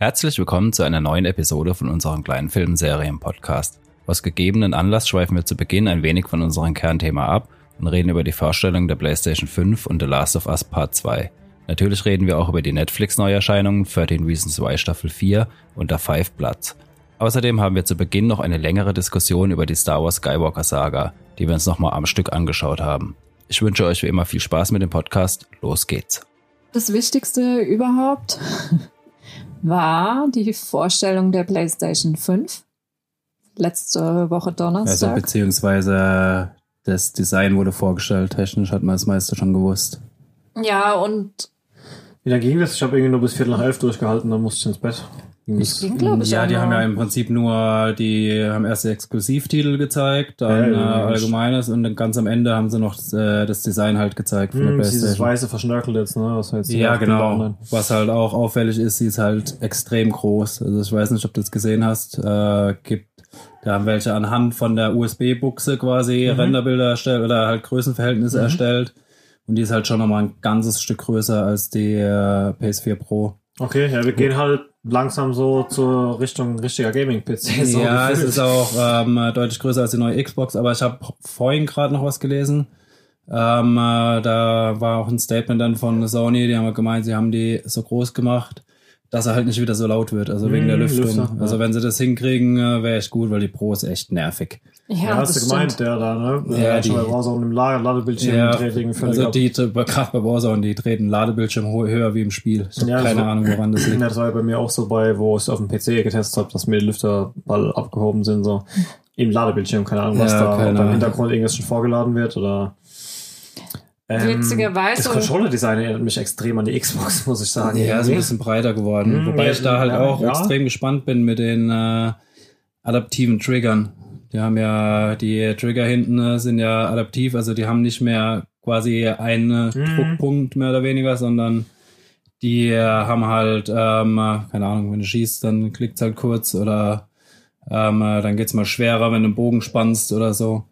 Herzlich willkommen zu einer neuen Episode von unserem kleinen Filmserien-Podcast. Aus gegebenen Anlass schweifen wir zu Beginn ein wenig von unserem Kernthema ab und reden über die Vorstellung der PlayStation 5 und The Last of Us Part 2. Natürlich reden wir auch über die Netflix-Neuerscheinungen 13 Reasons Why Staffel 4 und der Five Bloods. Außerdem haben wir zu Beginn noch eine längere Diskussion über die Star Wars Skywalker Saga, die wir uns nochmal am Stück angeschaut haben. Ich wünsche euch wie immer viel Spaß mit dem Podcast. Los geht's. Das Wichtigste überhaupt war die Vorstellung der PlayStation 5. Letzte Woche Also Donnerstag. beziehungsweise das Design wurde vorgestellt. Technisch hat man das meiste schon gewusst. ja, und Wie lange ging das? Ich habe irgendwie nur bis Viertel nach elf durchgehalten, dann musste ich ins Bett. Das- ging, glaube ich, ja, die haben ja im Prinzip nur die haben erst die Exklusivtitel gezeigt, dann Ja, äh, allgemeines und dann ganz am Ende haben sie noch äh, das Design halt gezeigt von der Hm, dieses weiße verschnörkelt jetzt, ne? Was jetzt Ja, genau. Was halt auch auffällig ist, sie ist halt extrem groß. Also ich weiß nicht, ob du das gesehen hast. Äh, gibt, da haben welche anhand von der USB-Buchse quasi Mhm. Renderbilder erstellt oder halt Größenverhältnisse erstellt. Und die ist halt schon nochmal ein ganzes Stück größer als die äh, PS4 Pro. Okay, ja, wir gehen halt langsam so zur Richtung richtiger Gaming-PC. So ja, es gefühlt. ist auch ähm, deutlich größer als die neue Xbox, aber ich habe vorhin gerade noch was gelesen. Ähm, äh, da war auch ein Statement dann von Sony, die haben halt gemeint, sie haben die so groß gemacht, dass er halt nicht wieder so laut wird, also wegen Mm, der Lüftung. Lüfter, ja. Also wenn sie das hinkriegen, äh, wäre echt gut, weil die Pro ist echt nervig. ja, Ja, hast du gemeint, stimmt. der da, ne? Ja, schon die- bei Warzone im Lager Ladebildschirm Ja, dreht wegen also ab. die, gerade bei Warzone, die treten Ladebildschirm höher wie im Spiel. Ich habe Ja, keine war- Ahnung, woran das liegt. Ja, das war ja bei mir auch so bei, wo ich es auf dem PC getestet habe, dass mir die Lüfter ball abgehoben sind, so im Ladebildschirm, keine Ahnung, was Ja, da ob da im. Hintergrund irgendwas schon vorgeladen wird oder Ähm, Witzigerweise- Das Controller-Design erinnert mich extrem an die Xbox, muss ich sagen. Ja, ist ein bisschen breiter geworden. Mm, Wobei ich da halt ja, auch ja. extrem gespannt bin mit den äh, adaptiven Triggern. Die haben ja, die Trigger hinten äh, sind ja adaptiv, also die haben nicht mehr quasi einen Mhm. Druckpunkt mehr oder weniger, sondern die äh, haben halt, ähm, äh, keine Ahnung, wenn du schießt, dann klickt's halt kurz oder ähm, äh, dann geht's mal schwerer, wenn du einen Bogen spannst oder so.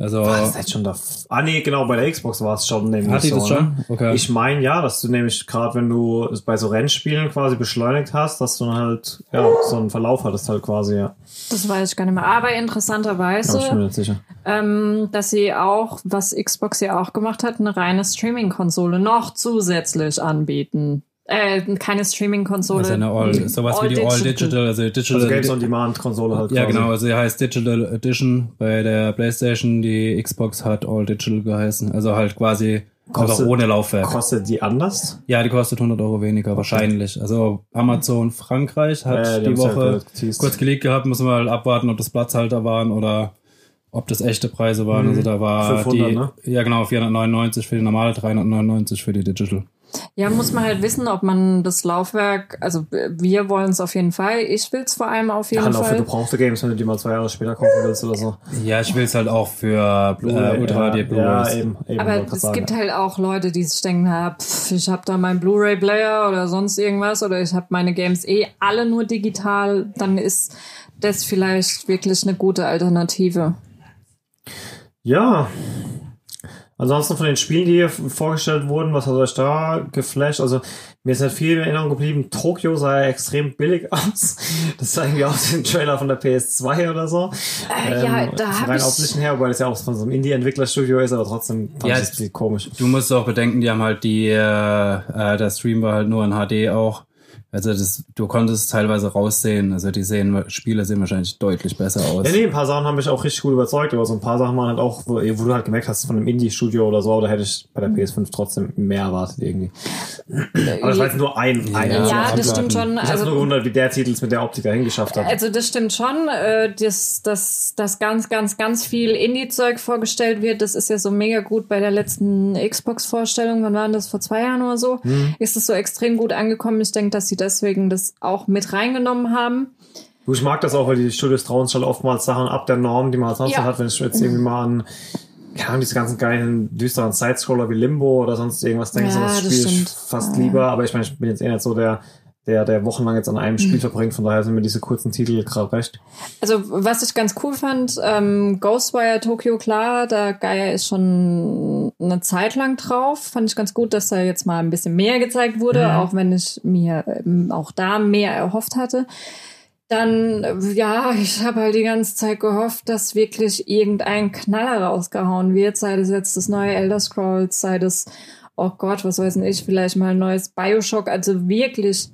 Also, War das jetzt schon da? Ah, nee, genau, bei der Xbox war es schon nämlich hat die so, das schon? Ne? Okay. Ich meine ja, dass du nämlich gerade, wenn du es bei so Rennspielen quasi beschleunigt hast, dass du dann halt ja, so einen Verlauf hattest halt quasi, ja. Das weiß ich gar nicht mehr. Aber Aber ich bin interessanterweise, sicher. ähm, dass sie auch, was Xbox ja auch gemacht hat, eine reine Streaming-Konsole noch zusätzlich anbieten. Äh, keine Streaming-Konsole. also eine All, sowas wie die All Digital, also Digital. Also Games on Demand Konsole halt Ja, quasi. genau, also sie heißt Digital Edition bei der PlayStation, die Xbox hat All Digital geheißen, also halt quasi einfach Kostet- ohne Laufwerk. Kostet die anders? Ja, die kostet 100 Euro weniger, wahrscheinlich. Also Amazon Frankreich hat Ja, die die, ja Woche kurz geteased. kurz geleakt gehabt, müssen wir halt abwarten, ob das Platzhalter waren oder ob das echte Preise waren. Mhm. Also da war 500, die, ne? ja genau, 499 für die normale, 399 für die Digital. Ja, muss man halt wissen, ob man das Laufwerk, also wir wollen es auf jeden Fall. Ich will es vor allem auf Ja, jeden halt auch für Fall. gebrauchte Games, wenn du die mal zwei Jahre später kaufen willst oder so. Ja, ich will es halt auch für äh, Ultra ja, HD Blu-rays. Ja, eben. eben Aber es sagen, gibt ja. halt auch Leute, die sich denken, ah, pff, ich habe da meinen Blu-ray-Player oder sonst irgendwas oder ich habe meine Games eh alle nur digital, dann ist das vielleicht wirklich eine gute Alternative. Ja. Ansonsten von den Spielen, die hier vorgestellt wurden, was hat euch da geflasht? Also, mir ist halt viel in Erinnerung geblieben. Tokio sah ja extrem billig aus. Das sah irgendwie aus ein Trailer von der PS2 oder so. Äh, ja, da von hab rein ich- optischen her, wobei das ja auch von so einem Indie-Entwicklerstudio ist, aber trotzdem fand Ja, ich das ein bisschen komisch. Du musst auch bedenken, die haben halt die, äh, äh, der Stream war halt nur in HD auch. Also das, du konntest es teilweise raussehen. Also die sehen, Spiele sehen wahrscheinlich deutlich besser aus. Ja, nee, ein paar Sachen haben mich auch richtig gut überzeugt, aber so ein paar Sachen waren halt auch, wo, wo du halt gemerkt hast, von einem Indie-Studio oder so, da hätte ich bei der PS5 trotzdem mehr erwartet irgendwie. Aber das war jetzt nur ein, ein Ja, Ja, das stimmt schon. Ich habe nur Also, gewundert, wie der Titel es mit der Optik dahin geschafft hat. also das stimmt schon, äh, dass, dass, dass ganz, ganz, ganz viel Indie-Zeug vorgestellt wird. Das ist ja so mega gut bei der letzten Xbox-Vorstellung. Wann waren das? Vor zwei Jahren oder so? Mhm. Ist es so extrem gut angekommen. Ich denke, dass sie deswegen das auch mit reingenommen haben. Ich mag das auch, weil die Studios trauen sich halt oftmals Sachen ab der Norm, die man sonst Ja. hat, wenn ich jetzt irgendwie mal an Ahnung, diese ganzen geilen, düsteren Sidescroller wie Limbo oder sonst irgendwas denke, Ja, so das spiele ich stimmt. fast Ja. lieber, aber ich meine, ich bin jetzt eh nicht so der, der, der wochenlang jetzt an einem Spiel verbringt. Von daher sind mir diese kurzen Titel gerade recht. Also, was ich ganz cool fand, ähm, Ghostwire Tokyo, klar, da Gaia ist schon eine Zeit lang drauf. Fand ich ganz gut, dass da jetzt mal ein bisschen mehr gezeigt wurde, Mhm. auch wenn ich mir ähm, auch da mehr erhofft hatte. Dann, ja, ich habe halt die ganze Zeit gehofft, dass wirklich irgendein Knaller rausgehauen wird, sei das jetzt das neue Elder Scrolls, sei das, oh Gott, was weiß denn ich, vielleicht mal ein neues Bioshock, also wirklich,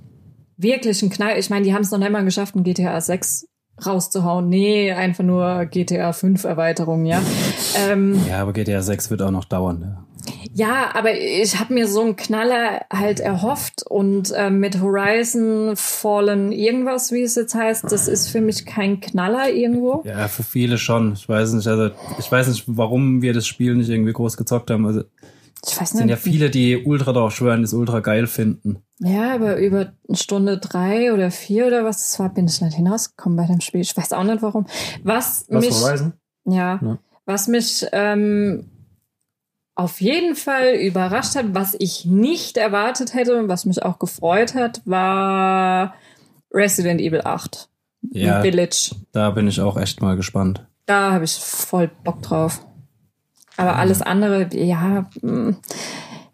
wirklich ein Knall. Ich meine, die haben es noch nicht mal geschafft, ein GTA 6 rauszuhauen. Nee, einfach nur GTA 5 Erweiterung, ja. ähm, Ja, aber GTA 6 wird auch noch dauern. Ne? ja, aber ich habe mir so einen Knaller halt erhofft und ähm, mit Horizon Fallen irgendwas, wie es jetzt heißt, das ist für mich kein Knaller irgendwo. Ja, für viele schon. Ich weiß nicht, also ich weiß nicht, warum wir das Spiel nicht irgendwie groß gezockt haben. Also Ich weiß es sind ja nicht. viele, die ultra drauf schwören, das ultra geil finden. Ja, aber über eine Stunde drei oder vier oder was das war, bin ich nicht hinausgekommen bei dem Spiel. Ich weiß auch nicht warum. Was, Was mich, Horizon? ja, Ja. was mich ähm, auf jeden Fall überrascht hat, was ich nicht erwartet hätte und was mich auch gefreut hat, war Resident Evil 8. Ja, Village. da bin ich auch echt mal gespannt. Da habe ich voll Bock drauf. Aber alles andere, ja, mm,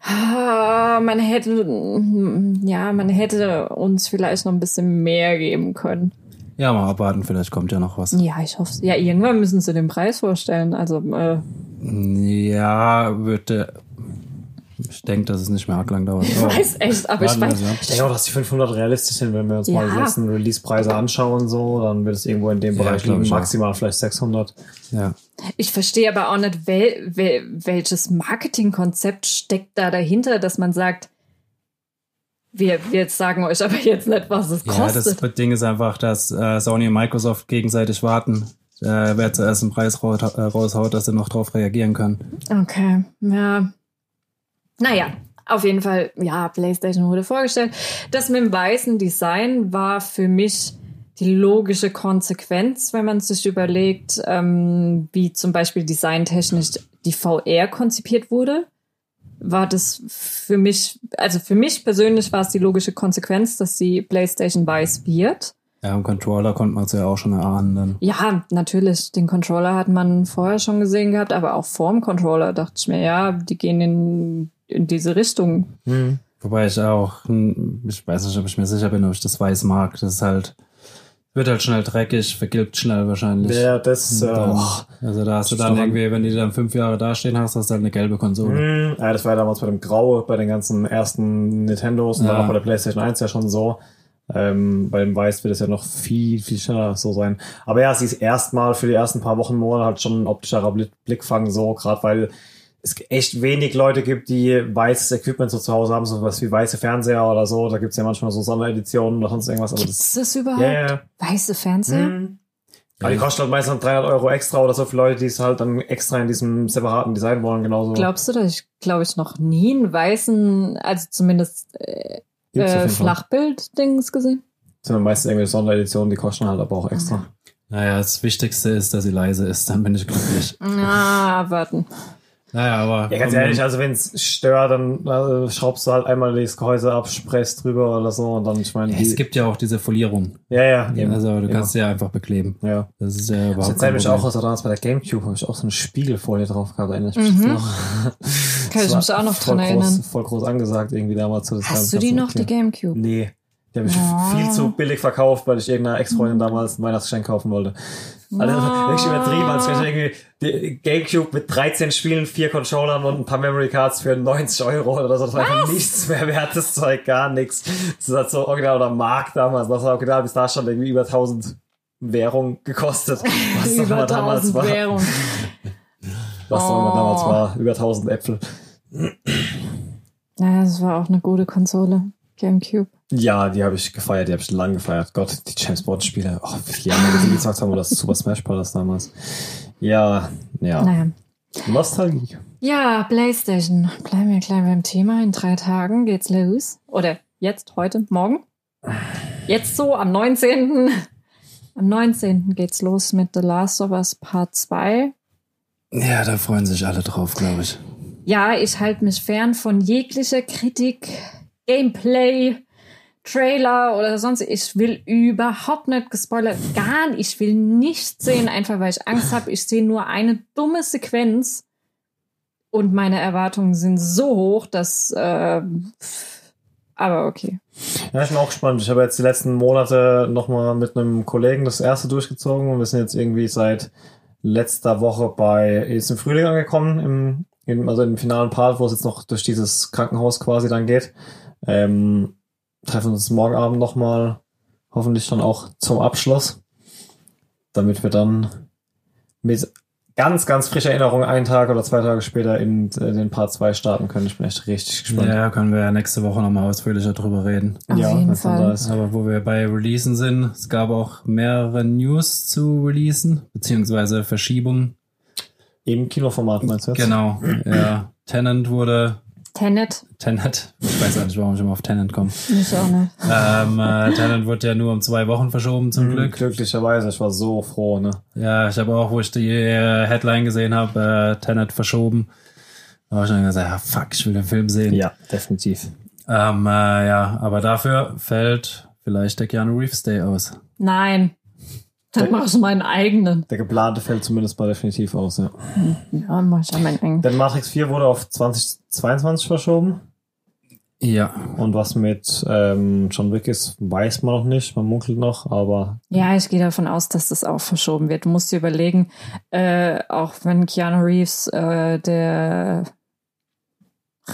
ah, man hätte, mm, ja, man hätte uns vielleicht noch ein bisschen mehr geben können. Ja, mal abwarten, vielleicht kommt ja noch was. Ja, ich hoffe. Ja, irgendwann müssen sie den Preis vorstellen. Also, äh, Ja, würde. Ich denke, dass es nicht mehr arg lang dauert. ich weiß echt, aber ich weiß. Ich denke auch, dass die 500 realistisch sind, wenn wir uns mal die Ja. letzten Release-Preise anschauen, so, dann wird es irgendwo in dem Ja, Bereich liegen, maximal vielleicht 600. Ja. Ich verstehe aber auch nicht, wel, wel, welches Marketingkonzept steckt da dahinter, dass man sagt, wir, wir sagen euch aber jetzt nicht, was es Ja, kostet. das Ding ist einfach, dass äh, Sony und Microsoft gegenseitig warten. Äh, wer zuerst einen Preis raus, äh, raushaut, dass sie noch drauf reagieren können. Okay, ja. Naja, auf jeden Fall, ja, PlayStation wurde vorgestellt. Das mit dem weißen Design war für mich die logische Konsequenz, wenn man sich überlegt, ähm, wie zum Beispiel designtechnisch die VR konzipiert wurde. War das für mich, also für mich persönlich war es die logische Konsequenz, dass die PlayStation weiß wird. Ja, im Controller konnte man es ja auch schon erahnen. Dann. Ja, natürlich. Den Controller hat man vorher schon gesehen gehabt, aber auch vorm Controller dachte ich mir, ja, die gehen in, in diese Richtung. Wobei ich auch, hm, ich weiß nicht, ob ich mir sicher bin, ob ich das weiß mag. Das ist halt, wird halt schnell dreckig, vergilbt schnell wahrscheinlich. Ja, das, äh, dann, oh. also da hast du dann irgendwie, wenn die dann fünf Jahre dastehen hast, hast du halt eine gelbe Konsole. Hm, ja, das war ja damals bei dem Grau, bei den ganzen ersten Nintendos und Ja. dann auch bei der PlayStation 1 ja schon so. Ähm, bei dem Weiß wird es ja noch viel, viel schneller so sein. Aber ja, sie ist erstmal für die ersten paar Wochen, Monate halt schon ein optischerer Blick- Blickfang so, gerade weil es echt wenig Leute gibt, die weißes Equipment so zu Hause haben, so was wie weiße Fernseher oder so. Da gibt's ja manchmal so Sondereditionen oder sonst irgendwas. Aber Gibt's das, das überhaupt? ja. Weiße Fernseher? Mhm. Aber die kosten halt meistens 300 Euro extra oder so für Leute, die es halt dann extra in diesem separaten Design wollen, genauso. Glaubst du, dass ich, glaube ich, noch nie einen weißen, also zumindest äh, äh. Flachbild-Dings gesehen? Das sind dann meistens irgendwelche Sondereditionen, die kosten halt aber auch extra. Naja, das Wichtigste ist, dass sie leise ist, dann bin ich glücklich. Ah, warten. Naja, aber. Ja, ganz ehrlich, also wenn es stört, dann äh, schraubst du halt einmal das Gehäuse ab, sprayst drüber oder so und dann, ich meine, Ja, es gibt ja auch diese Folierung. ja, ja, eben. Also du Immer. kannst sie ja einfach bekleben. ja. Das ist ja Das überhaupt erzählt mich auch, also damals bei der Gamecube habe ich auch so eine Spiegelfolie drauf gehabt, erinnere ich mich jetzt noch. Kann Das ich mich auch noch dran groß, erinnern. Voll groß angesagt irgendwie damals. So das Hast du die noch, die. Gamecube? Nee. Die habe ich Oh. viel zu billig verkauft, weil ich irgendeiner Ex-Freundin damals ein Weihnachtsgeschenk kaufen wollte. Also, Oh. wirklich übertrieben, als wäre ich irgendwie Gamecube mit 13 Spielen, vier Controllern und ein paar Memory Cards für 90 Euro oder so. Das war einfach nichts mehr wert, das Zeug, gar nichts. Das hat so original oder Mark damals, das war original bis da schon irgendwie über 1000 Währung gekostet. Was Über immer damals 1000 war. Währung. Was auch immer Oh. damals war. Über 1000 Äpfel. Ja, das war auch eine gute Konsole. Gamecube. Ja, die habe ich gefeiert, die habe ich lang gefeiert. Gott, die James Bond Spiele. Oh, wie lange wir die gezockt haben, oder das Super Smash Bros. damals. Ja, ja. Naja. Nostalgie. Ja, PlayStation. Bleiben wir gleich beim Thema. In drei Tagen geht's los. Oder jetzt, heute, morgen. Jetzt so, am 19. Am 19. geht's los mit The Last of Us Part 2. Ja, da freuen sich alle drauf, glaube ich. Ja, ich halte mich fern von jeglicher Kritik, Gameplay, Trailer oder sonst. Ich will überhaupt nicht gespoilert. Gar nicht. Ich will nicht sehen, einfach weil ich Angst habe. Ich sehe nur eine dumme Sequenz. Und meine Erwartungen sind so hoch, dass. Äh, aber okay. Ja, ich bin auch gespannt. Ich habe jetzt die letzten Monate nochmal mit einem Kollegen das erste durchgezogen und wir sind jetzt irgendwie seit letzter Woche bei ist im Frühling angekommen, im, also im finalen Part, wo es jetzt noch durch dieses Krankenhaus quasi dann geht. Ähm, treffen uns morgen Abend nochmal, hoffentlich dann auch zum Abschluss, damit wir dann mit ganz, ganz frischer Erinnerung einen Tag oder zwei Tage später in äh, den Part 2 starten können. Ich bin echt richtig gespannt. Ja, können wir ja nächste Woche nochmal ausführlicher drüber reden. Auf jeden wenn's dann Fall. da ist. Aber wo wir bei Releasen sind, es gab auch mehrere News zu Releasen, beziehungsweise Verschiebungen. Im Kinoformat meinst du jetzt? Genau, ja. Tenant wurde, Tenet, Tenet, ich weiß auch nicht, warum ich immer auf Tenant komme. ich auch nicht. ähm, äh, Tenant wurde ja nur um zwei Wochen verschoben, zum Mhm, Glück. Glücklicherweise, ich war so froh, ne? Ja, ich habe auch, wo ich die äh, Headline gesehen habe, äh, Tenet verschoben, da habe ich dann gesagt, ja, fuck, ich will den Film sehen. Ja, definitiv. Ähm, äh, ja, aber dafür fällt vielleicht der Keanu Reeves Day aus. Nein. Dann mach ich meinen eigenen. Der geplante fällt zumindest mal definitiv aus, ja. Ja, mach ich ja meinen eigenen. Denn Matrix 4 wurde auf 2022 verschoben. Ja, Und was mit ähm, John Wick ist, weiß man noch nicht. Man munkelt noch, aber Ja, ich gehe davon aus, dass das auch verschoben wird. Du musst dir überlegen, äh, auch wenn Keanu Reeves äh, der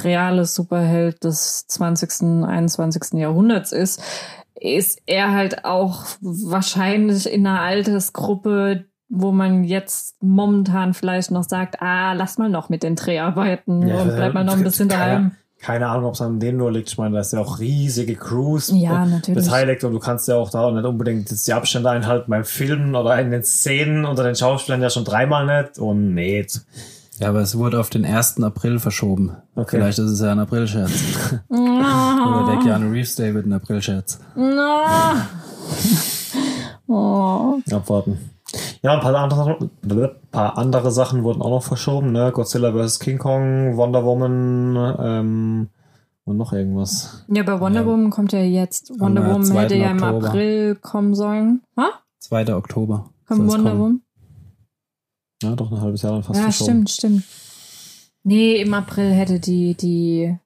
reale Superheld des 20., 21. Jahrhunderts ist, ist er halt auch wahrscheinlich in einer Altersgruppe, wo man jetzt momentan vielleicht noch sagt, ah, lass mal noch mit den Dreharbeiten Ja, und bleib mal noch ein bisschen daheim. Keine Ahnung, ob es an dem nur liegt. Ich meine, da ist ja auch riesige Crews Ja, natürlich. beteiligt und du kannst ja auch da nicht unbedingt jetzt die Abstände einhalten beim Filmen oder in den Szenen unter den Schauspielern ja schon dreimal nicht. Und nee, ja, aber es wurde auf den 1. April verschoben. Okay. Vielleicht ist es ja ein Aprilscherz. Oder der Keanu Reeves Day wird ein Aprilscherz. Na. Oh. abwarten. Ja, ein paar andere, paar andere Sachen wurden auch noch verschoben, ne? Godzilla vs. King Kong, Wonder Woman ähm, und noch irgendwas. Ja, bei Wonder Woman kommt ja jetzt. Wonder Am, äh, Woman 2. hätte ja im Oktober. April kommen sollen. Ha? 2. Oktober. Kommt Wonder kommen. Woman? Ja, doch ein halbes Jahr dann fast Ja, verschoben. stimmt, stimmt. Nee, im April hätte die, die,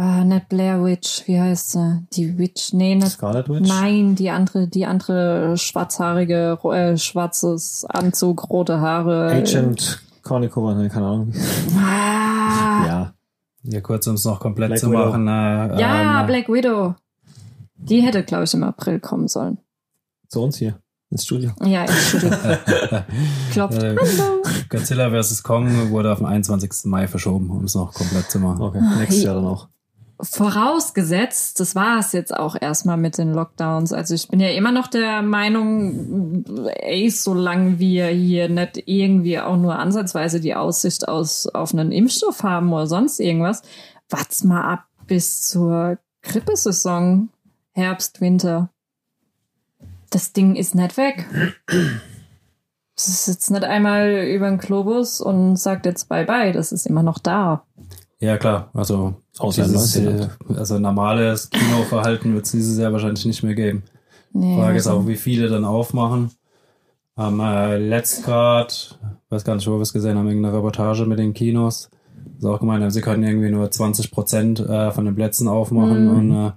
ah, nicht Blair Witch, wie heißt sie? Die Witch, nee, nicht, Scarlet Witch? nein, die andere, die andere schwarzhaarige, äh, schwarzes Anzug, rote Haare. Agent Cornicola, ne, keine Ahnung. Ah, ja, Ja. Ja, kurz, um es noch komplett Black zu Widow. machen. Äh, ähm, Black Widow. Die hätte, glaube ich, im April kommen sollen. Zu uns hier, ins Studio. Ja, Entschuldigung. Klopft. Äh, Godzilla vs. Kong wurde auf den 21. Mai verschoben, um es noch komplett zu machen. Okay, nächstes Jahr dann auch. Vorausgesetzt, das war es jetzt auch erstmal mit den Lockdowns. Also ich bin ja immer noch der Meinung, ey, solange wir hier nicht irgendwie auch nur ansatzweise die Aussicht aus, auf einen Impfstoff haben oder sonst irgendwas, wart's mal ab bis zur Grippesaison, Herbst, Winter. Das Ding ist nicht weg. Es ist jetzt nicht einmal über den Globus und sagt jetzt Bye-bye. Das ist immer noch da. Ja, klar. Also, dieses, äh, also normales Kinoverhalten wird es dieses Jahr wahrscheinlich nicht mehr geben. Nee, Frage ist also- auch, wie viele dann aufmachen. Am äh, letzt grad, weiß gar nicht, wo wir es gesehen haben, irgendeine Reportage mit den Kinos. Ist auch gemeint, haben, sie können irgendwie nur 20 Prozent äh, von den Plätzen aufmachen Mhm. und äh,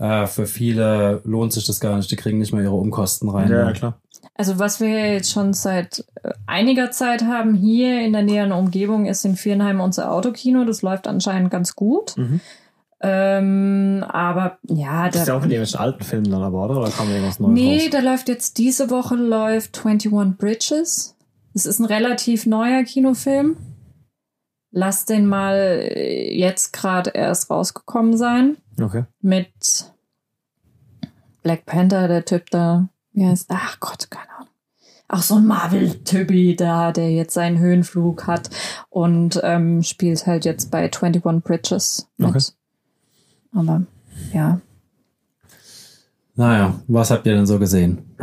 äh, für viele lohnt sich das gar nicht. Die kriegen nicht mehr ihre Umkosten rein. Ja, ja, klar. Also was wir jetzt schon seit äh, einiger Zeit haben hier in der näheren Umgebung ist in Viernheim unser Autokino. Das läuft anscheinend ganz gut. Mhm. Ähm, aber ja, Das ist ja da, auch in irgendwelchen alten Filmen dann aber, oder? Oder kam irgendwas Neues nee, raus? da läuft jetzt diese Woche läuft 21 Bridges. Das ist ein relativ neuer Kinofilm. Lass den mal äh, jetzt gerade erst rausgekommen sein. Okay. mit Black Panther, der Typ da, wie heißt, ach Gott, keine Ahnung. Auch so ein Marvel-Typi da, der jetzt seinen Höhenflug hat und ähm, spielt halt jetzt bei 21 Bridges mit. Okay. Aber ja. Naja, was habt ihr denn so gesehen?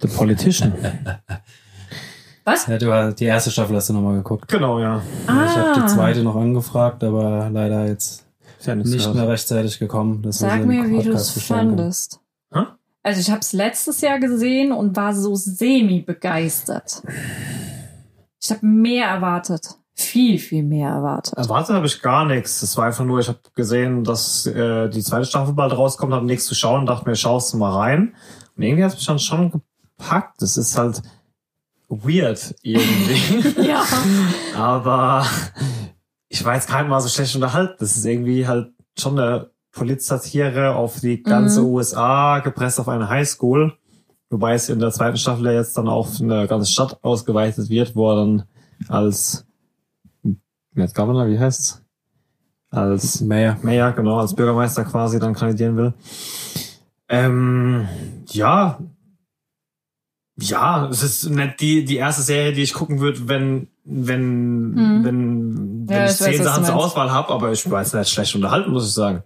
The Politician. Was? Ja, du hast die erste Staffel hast du nochmal geguckt. genau, ja. Ich habe Ah. die zweite noch angefragt, aber leider jetzt Ist ja nicht mehr rechtzeitig gekommen. Sag mir, wie du es fandest. Hä? Also ich habe es letztes Jahr gesehen und war so semi begeistert. Ich habe mehr erwartet, viel viel mehr erwartet. Erwartet habe ich gar nichts. Es war einfach nur, ich habe gesehen, dass äh, die zweite Staffel bald rauskommt, habe nichts zu schauen und dachte mir, schaust du mal rein. Und irgendwie hat es mich dann schon gepackt. Das ist halt weird irgendwie. ja, Aber ich war jetzt kein Mal so schlecht unterhalten. Das ist irgendwie halt schon eine Polizsatire auf die ganze Mhm. USA, gepresst auf eine Highschool. Wobei es in der zweiten Staffel ja jetzt dann auf eine ganze Stadt ausgeweitet wird, wo er dann als Net Governor, wie heißt's? Als Mehr. Mayor, genau, als Bürgermeister quasi dann kandidieren will. Ähm, ja. Ja, es ist nicht die, die erste Serie, die ich gucken würde, wenn, wenn, Mhm. wenn, Ja, wenn ich ich weiß, zehn was Sachen zur. Auswahl habe, aber ich jetzt nicht schlecht unterhalten, muss ich sagen.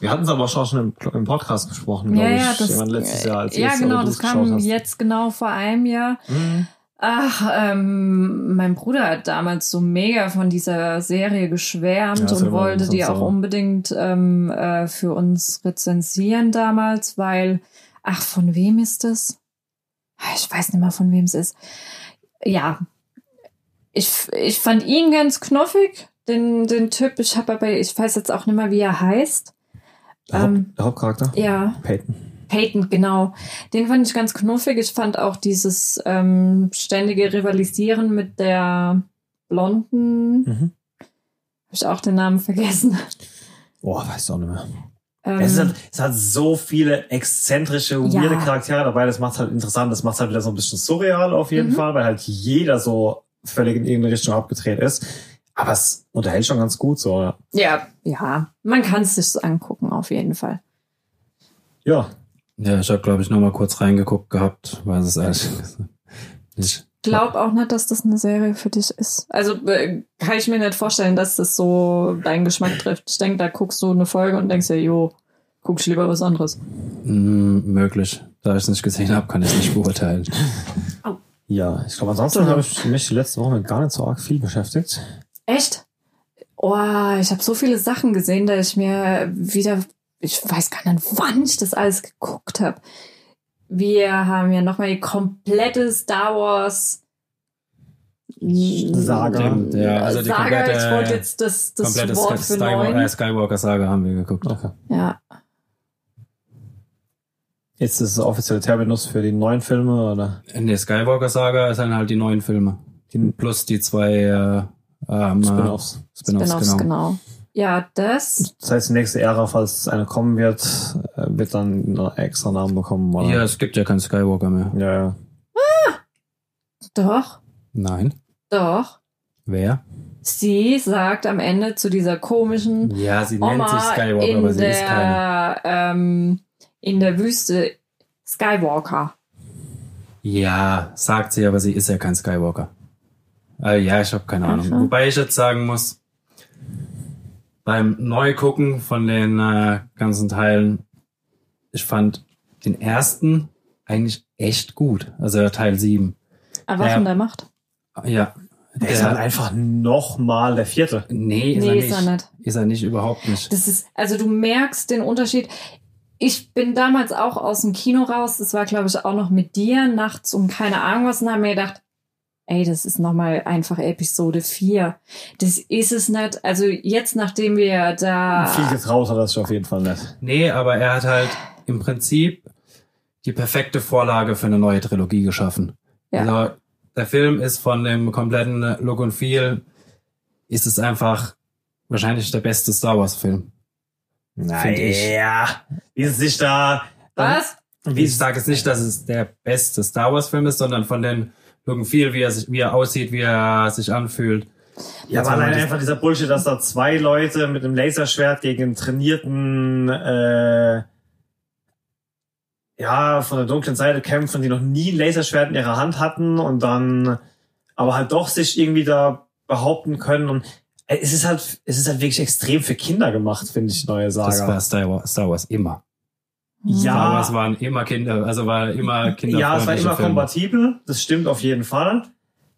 Wir hatten es aber schon schon im, im Podcast besprochen, ja, glaube ja, ich. das, Jemand letztes Jahr, als ja ihr es genau, das kam jetzt genau vor einem Jahr. Mhm. Ach, ähm, mein Bruder hat damals so mega von dieser Serie geschwärmt Ja, und wollte die auch unbedingt ähm, äh, für uns rezensieren damals, weil, ach, von wem ist das? Ah, Ich weiß nicht mehr, von wem es ist. Ja, ich, ich fand ihn ganz knuffig, den, den Typ. Ich habe aber, ich weiß jetzt auch nicht mehr, wie er heißt. Der, Haupt, Ähm, der Hauptcharakter? ja, Peyton. Peyton, genau. Den fand ich ganz knuffig. Ich fand auch dieses ähm, ständige Rivalisieren mit der Blonden. Mhm. Habe ich auch den Namen vergessen. Oh, weiß auch nicht mehr. Ähm, Es, halt, es hat so viele exzentrische, Ja. weirde Charaktere dabei. Das macht halt interessant. Das macht halt wieder so ein bisschen surreal auf jeden Mhm. Fall, weil halt jeder so völlig in irgendeine Richtung abgedreht ist. Aber es unterhält schon ganz gut so. ja. ja, ja, man kann es sich angucken, auf jeden Fall. Ja, Ja, ich habe, glaube ich, noch mal kurz reingeguckt gehabt, weiß es ehrlich gesagt nicht. Glaub auch nicht, dass das eine Serie für dich ist. Also äh, kann ich mir nicht vorstellen, dass das so deinen Geschmack trifft. Ich denke, da guckst du eine Folge und denkst dir, jo, guck ich lieber was anderes. Mm, möglich. Da ich es nicht gesehen habe, kann ich es nicht beurteilen. ja. Ich glaube, ansonsten habe ich mich die letzte Woche mit gar nicht so arg viel beschäftigt. Echt? Oh, ich habe so viele Sachen gesehen, dass ich mir wieder, ich weiß gar nicht, wann ich das alles geguckt habe. Wir haben ja nochmal die komplette Star Wars Saga. Stimmt, ja, also die Saga, komplette- ich wollte jetzt das, das Komplette Wort für Skywalker, äh, Skywalker-Saga haben wir geguckt. Okay. Ja, Jetzt ist es offizielle Terminus für die neuen Filme oder In der Skywalker-Saga sind halt die neuen Filme. die Plus die zwei äh, ähm, Spin-offs. Spin-offs, Spin-offs, genau. genau. Ja, das, Das heißt, die nächste Ära, falls eine kommen wird, äh, wird dann einen extra Namen bekommen. Oder? Ja, es gibt ja keinen Skywalker mehr. ja, ja. doch, Nein. doch. Wer? Sie sagt am Ende zu dieser komischen Ja, sie Oma in aber sie ist keine. der, ähm, in der Wüste Skywalker. Ja, sagt sie, aber sie ist ja kein Skywalker. Äh, ja, ich habe keine Ahnung. Aha. Wobei ich jetzt sagen muss, beim Neugucken von den äh, ganzen Teilen, ich fand den ersten eigentlich echt gut. Also Teil 7. Erwachen Ja. der Macht. Ja. Der ist halt einfach nochmal der vierte. nee, ist, Nee, er ist nicht. er nicht. Ist er nicht, überhaupt nicht. Das ist, also du merkst den Unterschied. Ich bin damals auch aus dem Kino raus. Das war, glaube ich, auch noch mit dir nachts um keine Ahnung was und haben mir gedacht, ey, das ist nochmal einfach Episode 4. Das ist es nicht. Also jetzt, nachdem wir da. Viel getraut hat er sich auf jeden Fall nicht. Nee, aber er hat halt im Prinzip die perfekte Vorlage für eine neue Trilogie geschaffen. Ja. Also der Film ist von dem kompletten Look und Feel, ist es einfach wahrscheinlich der beste Star Wars Film. Find ich. Ja. Wie es sich da. Was? Wie Ich sage jetzt nicht, dass es der beste Star Wars Film ist, sondern von den Feel, wie er sich, wie er aussieht, wie er sich anfühlt. Ja, aber allein einfach dieser Bullshit, dass da zwei Leute mit einem Laserschwert gegen einen trainierten, äh, ja, von der dunklen Seite kämpfen, die noch nie ein Laserschwert in ihrer Hand hatten und dann aber halt doch sich irgendwie da behaupten können und es ist halt, es ist halt wirklich extrem für Kinder gemacht, finde ich, neue Das war Saga. Star Wars, Star Wars immer. Ja. Star Wars waren immer Kinder, also war immer Kinder. Ja, es war immer kompatibel, das stimmt auf jeden Fall.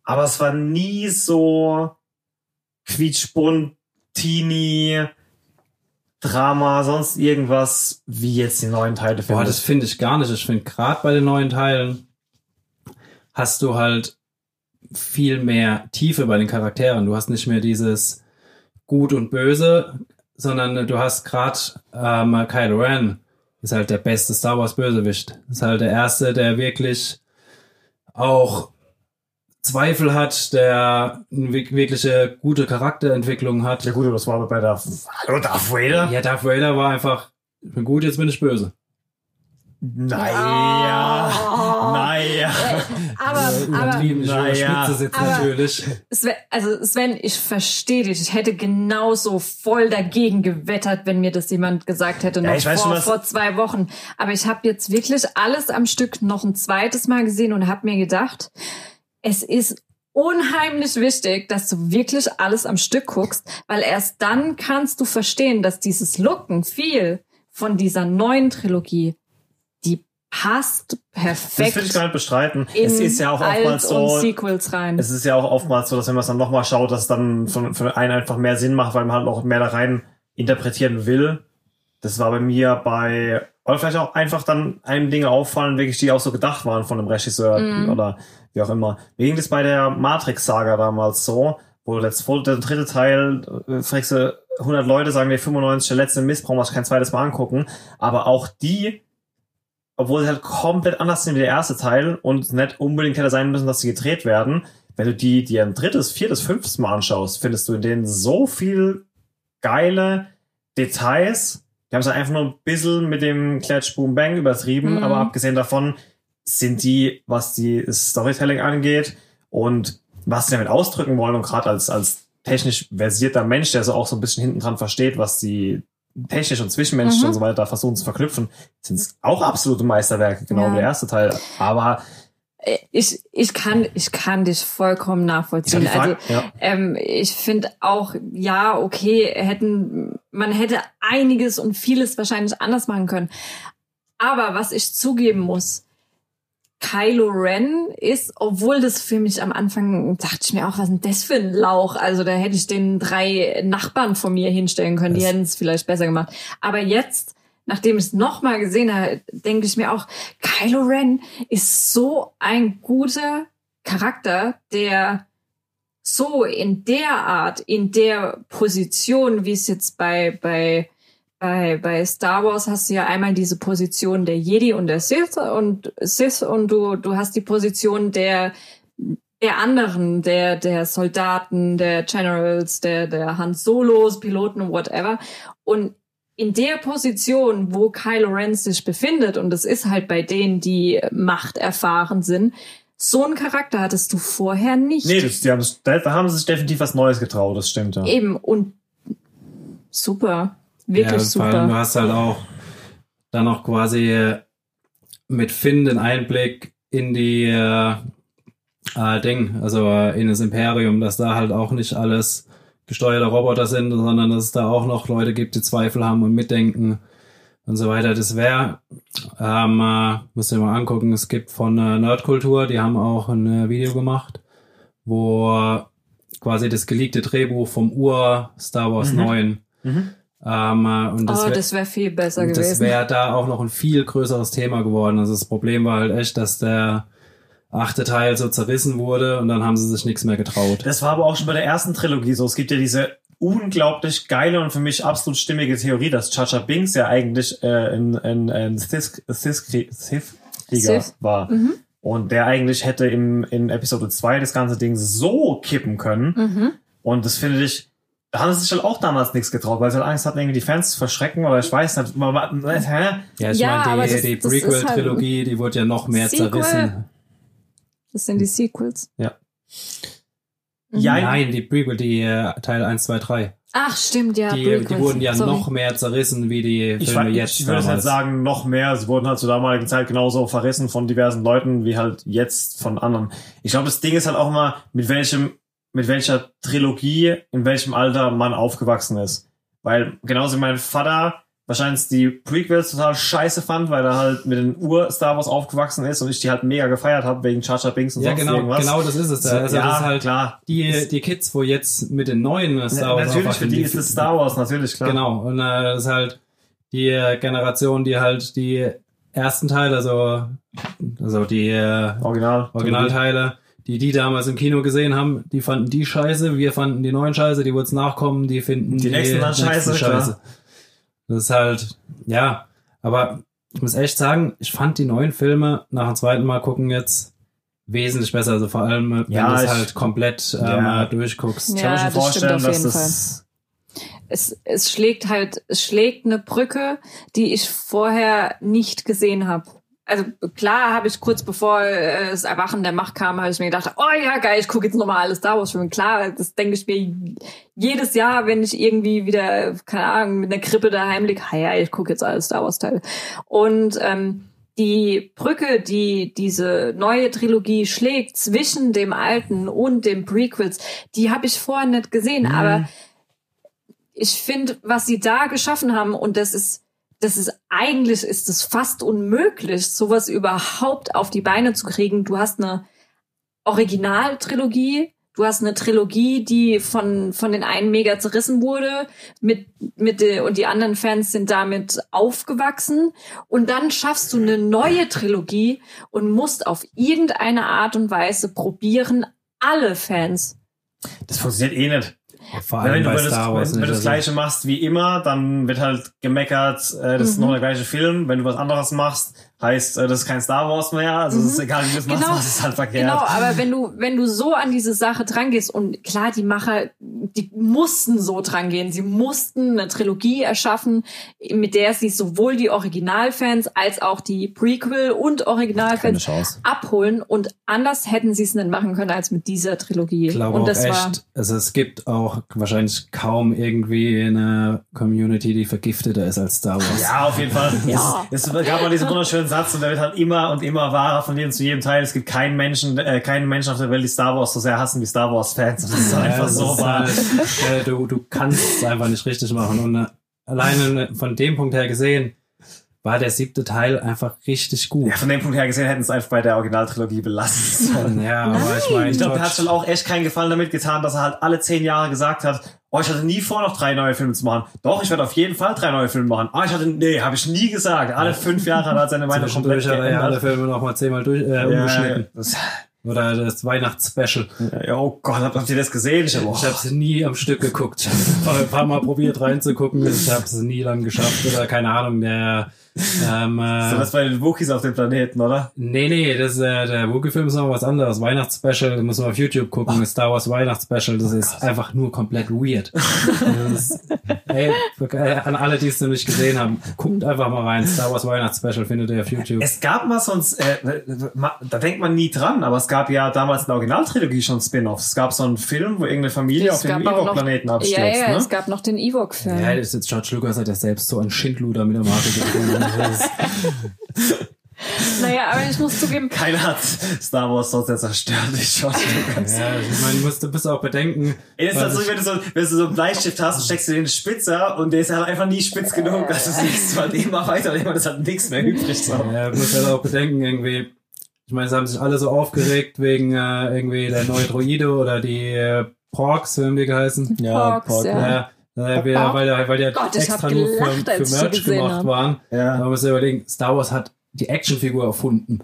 Aber es war nie so quietschbunt, teeny, Drama, sonst irgendwas, wie jetzt die neuen Teile Boah, das finde ich gar nicht. Ich finde gerade bei den neuen Teilen hast du halt viel mehr Tiefe bei den Charakteren. Du hast nicht mehr dieses Gut und Böse, sondern du hast gerade ähm, Kylo Ren ist halt der beste Star Wars Bösewicht. Ist halt der erste, der wirklich auch Zweifel hat, der eine wirkliche gute Charakterentwicklung hat. Ja gut, aber das war bei der Hallo Darth Vader? Ja, Darth Vader war einfach, ich bin gut, jetzt bin ich böse. Naja, Oh. naja. Aber, aber, ich naja. überspitze es jetzt Aber- natürlich. Sven, also Sven, ich verstehe dich. Ich hätte genauso voll dagegen gewettert, wenn mir das jemand gesagt hätte, noch Ja, ich weiß vor, schon, vor zwei Wochen. Aber ich habe jetzt wirklich alles am Stück noch ein zweites Mal gesehen und habe mir gedacht, es ist unheimlich wichtig, dass du wirklich alles am Stück guckst, weil erst dann kannst du verstehen, dass dieses Looken viel von dieser neuen Trilogie, passt Das will ich perfekt gar nicht bestreiten. Es ist ja auch oftmals so, Sequels rein. es ist ja auch oftmals so, dass wenn man es dann nochmal schaut, dass es dann von, für einen einfach mehr Sinn macht, weil man halt auch mehr da rein interpretieren will. Das war bei mir bei, oder vielleicht auch einfach dann einem Dinge auffallen, wirklich, die auch so gedacht waren von dem Regisseur Mhm. oder wie auch immer. Mir ging das bei der Matrix-Saga damals so, wo voll, der dritte Teil, äh, fragst du, 100 Leute sagen dir 95, der letzte Mist, brauchen wir kein zweites Mal angucken. Aber auch die, obwohl sie halt komplett anders sind wie der erste Teil und nicht unbedingt hätte sein müssen, dass sie gedreht werden, wenn du die dir ein drittes, viertes, fünftes Mal anschaust, findest du in denen so viel geile Details. Die haben es halt einfach nur ein bisschen mit dem Klatsch Boom Bang übertrieben, Mhm. aber abgesehen davon sind die, was die Storytelling angeht und was sie damit ausdrücken wollen und gerade als, als technisch versierter Mensch, der so auch so ein bisschen hinten dran versteht, was die technisch und zwischenmenschlich Mhm. und so weiter da versuchen zu verknüpfen, sind es auch absolute Meisterwerke, genau Ja. wie der erste Teil. Aber ich, ich kann, ich kann dich vollkommen nachvollziehen. Also, ja. ähm, ich finde auch, ja, okay, hätten, man hätte einiges und vieles wahrscheinlich anders machen können. Aber was ich zugeben muss, Kylo Ren ist, obwohl das für mich am Anfang dachte ich mir auch, was ist denn das für ein Lauch? Also da hätte ich den drei Nachbarn von mir hinstellen können, die Das- hätten es vielleicht besser gemacht. Aber jetzt, nachdem ich es nochmal gesehen habe, denke ich mir auch, Kylo Ren ist so ein guter Charakter, der so in der Art, in der Position, wie es jetzt bei, bei, bei, bei Star Wars hast du ja einmal diese Position der Jedi und der Sith und Sith und du, du hast die Position der, der anderen, der, der Soldaten, der Generals, der, der Han Solos, Piloten, whatever. Und in der Position, wo Kylo Ren sich befindet, und das ist halt bei denen, die Macht erfahren sind, so einen Charakter hattest du vorher nicht. Nee, das, die haben, da, da haben sie sich definitiv was Neues getraut, das stimmt ja. Eben, und super. Wirklich ja, Vor allem, du super. hast halt auch dann noch quasi äh, mit Finn den Einblick in die äh, äh, Ding, also äh, in das Imperium, dass da halt auch nicht alles gesteuerte Roboter sind, sondern dass es da auch noch Leute gibt, die Zweifel haben und mitdenken und so weiter. Das wäre, ähm, äh, musst du dir mal angucken, es gibt von äh, Nerdkultur, die haben auch ein äh, Video gemacht, wo äh, quasi das geleakte Drehbuch vom Ur Star Wars Mhm. 9 Mhm. Ähm, äh, und das oh, wär- das wäre viel besser und das gewesen. wäre da auch noch ein viel größeres Thema geworden. Also das Problem war halt echt, dass der achte Teil so zerrissen wurde und dann haben sie sich nichts mehr getraut. Das war aber auch schon bei der ersten Trilogie so. Es gibt ja diese unglaublich geile und für mich absolut stimmige Theorie, dass Chacha Binks ja eigentlich äh, ein, ein, ein Sith- Sith- Sith-Krieger Sith. war. Mhm. Und der eigentlich hätte im, in Episode 2 das ganze Ding so kippen können. Mhm. Und das finde ich, da haben sie sich halt auch damals nichts getraut, weil sie halt Angst hatten, irgendwie die Fans zu verschrecken oder ich weiß nicht. man- man- Hä? Ja, ich Ja, meine, die, das- die ist Prequel-Trilogie, die wurde ja noch mehr Sequel. zerrissen. Das sind die Sequels. Ja. Mhm. Ja, Nein, die Prequel, die äh, Teil 1, 2, 3. Ach, stimmt, ja. die, die wurden ja Sorry. noch mehr zerrissen wie die Ich, Filme jetzt. ich würde jetzt damals. sagen, noch mehr. Sie wurden halt zur damaligen Zeit genauso verrissen von diversen Leuten wie halt jetzt von anderen. Ich glaube, das Ding ist halt auch immer, mit welchem, mit welcher Trilogie, in welchem Alter man aufgewachsen ist. Weil genauso wie mein Vater wahrscheinlich die Prequels total scheiße fand, weil er halt mit den Ur-Star Wars aufgewachsen ist und ich die halt mega gefeiert habe wegen Jar Jar Binks und Ja, sonst genau, irgendwas. genau das ist es. Also ja, das ist halt klar. die, die Kids, wo jetzt mit den neuen Star Wars natürlich, für die ist es Star Wars, natürlich, klar. Genau, und äh, das ist halt die äh, Generation, die halt die ersten Teile, also, also die äh, Original. Originalteile, die die damals im Kino gesehen haben, die fanden die scheiße, wir fanden die neuen scheiße, die jetzt nachkommen, die finden Die nächsten dann scheiße, klar. Das ist halt, ja, aber ich muss echt sagen, ich fand die neuen Filme nach dem zweiten Mal gucken jetzt wesentlich besser, also vor allem, wenn Ja, du es ich- halt komplett ähm, Ja. durchguckst. Ich Ja, kann mir vorstellen, auf dass jeden das es, es schlägt halt, es schlägt eine Brücke, die ich vorher nicht gesehen habe. Also klar habe ich kurz bevor äh, das Erwachen der Macht kam, habe ich mir gedacht, oh ja geil, ich gucke jetzt nochmal alle Star Wars Filme. Klar, das denke ich mir jedes Jahr, wenn ich irgendwie wieder, keine Ahnung, mit einer Krippe daheim liege, ja, ich gucke jetzt alle Star Wars Teile. Und ähm, die Brücke, die diese neue Trilogie schlägt zwischen dem alten und dem Prequels, die habe ich vorher nicht gesehen, aber ich finde, was sie da geschaffen haben, und das ist, das ist eigentlich ist es fast unmöglich, sowas überhaupt auf die Beine zu kriegen. Du hast eine Originaltrilogie, du hast eine Trilogie, die von von den einen mega zerrissen wurde, mit mit de, und die anderen Fans sind damit aufgewachsen und dann schaffst du eine neue Trilogie und musst auf irgendeine Art und Weise probieren, alle Fans das funktioniert eh nicht. Vor wenn allem du, bei wenn du, Star Wars wenn, wenn du das gleiche machst wie immer, dann wird halt gemeckert, äh, das ist Mhm. noch der gleiche Film. Wenn du was anderes machst, heißt, äh, das ist kein Star Wars mehr. Also es ist egal, wie du es machst, Genau. das ist halt verkehrt. Genau, aber wenn du, wenn du so an diese Sache drangehst, und klar, die Macher, die mussten so drangehen, sie mussten eine Trilogie erschaffen, mit der sie sowohl die Originalfans als auch die Prequel- und Keine Originalfans Chance. abholen und anders hätten sie es nicht machen können als mit dieser Trilogie. Ich glaube und auch das echt, war also es gibt auch wahrscheinlich kaum irgendwie eine Community, die vergifteter ist als Star Wars. Ja, auf jeden Fall. Ja. Es, es gab mal diesen wunderschönen Satz und der wird halt immer und immer wahrer von jedem zu jedem Teil. Es gibt keinen Menschen, äh, keinen Menschen auf der Welt, die Star Wars so sehr hassen wie Star Wars Fans. Und das ist Ja, einfach das so ist wahr. halt, äh, du, du kannst es einfach nicht richtig machen. Und äh, alleine von dem Punkt her gesehen, war der siebte Teil einfach richtig gut. Ja, von dem Punkt her gesehen hätten sie es einfach bei der Originaltrilogie belassen sollen. Ja, aber ich meine, Ich glaube, der George- hat schon auch echt keinen Gefallen damit getan, dass er halt alle zehn Jahre gesagt hat, oh, ich hatte nie vor, noch drei neue Filme zu machen. Doch, ich werde auf jeden Fall drei neue Filme machen. Ah, ich hatte, nee, habe ich nie gesagt. Alle fünf Jahre hat er seine Meinung komplett er ja alle geändert. Filme noch mal zehnmal durch, äh, Ja, umgeschnitten. das, Oder das Weihnachtsspecial. ja, oh Gott, habt ihr das gesehen? Ich, hab, oh, Ich habe es nie am Stück geguckt. Ich habe ein paar Mal probiert reinzugucken. Ich habe es nie lang geschafft oder keine Ahnung. Der ähm, äh, so das bei den Wookies auf dem Planeten, oder? Nee, nee, das, äh, der Wookie-Film ist noch was anderes. Weihnachtsspecial, muss man auf YouTube gucken. Star Wars Weihnachtsspecial, das ist einfach nur komplett weird. Das ist, ey, äh, an alle, die es noch nicht gesehen haben, guckt einfach mal rein. Star Wars Weihnachtsspecial findet ihr auf YouTube. Es gab mal sonst, äh, da denkt man nie dran, aber es gab ja damals in der Originaltrilogie schon Spin-offs. Es gab so einen Film, wo irgendeine Familie auf es dem Ewok-Planeten abstürzt. ja, ja, ne? es gab noch den Ewok-Film. ja, das ist jetzt George Lucas hat ja selbst so ein Schindluder mit der Marke gefunden. Naja, aber ich muss zugeben, Keiner hat Star Wars sonst jetzt zerstört, ich Lucas. Ja, ich meine, du musst, du musst auch bedenken. Ey, das ist halt was so, ich- wenn du so, wenn du so einen Bleistift hast, steckst du den Spitzer und der ist halt einfach nie spitz genug. Also siehst du halt immer weiter und immer, das hat nichts mehr übrig. So. Ja, du musst halt auch bedenken, irgendwie, ich meine, es haben sich alle so aufgeregt wegen äh, irgendwie der neue Droide oder die äh, Porks, so haben die geheißen. Porks, ja. Ja, äh, weil, die- weil die halt Gott, extra nur für, gelacht, für die Merch gemacht hab. waren. Ja. Man muss sich überlegen, Star Wars hat die Actionfigur erfunden.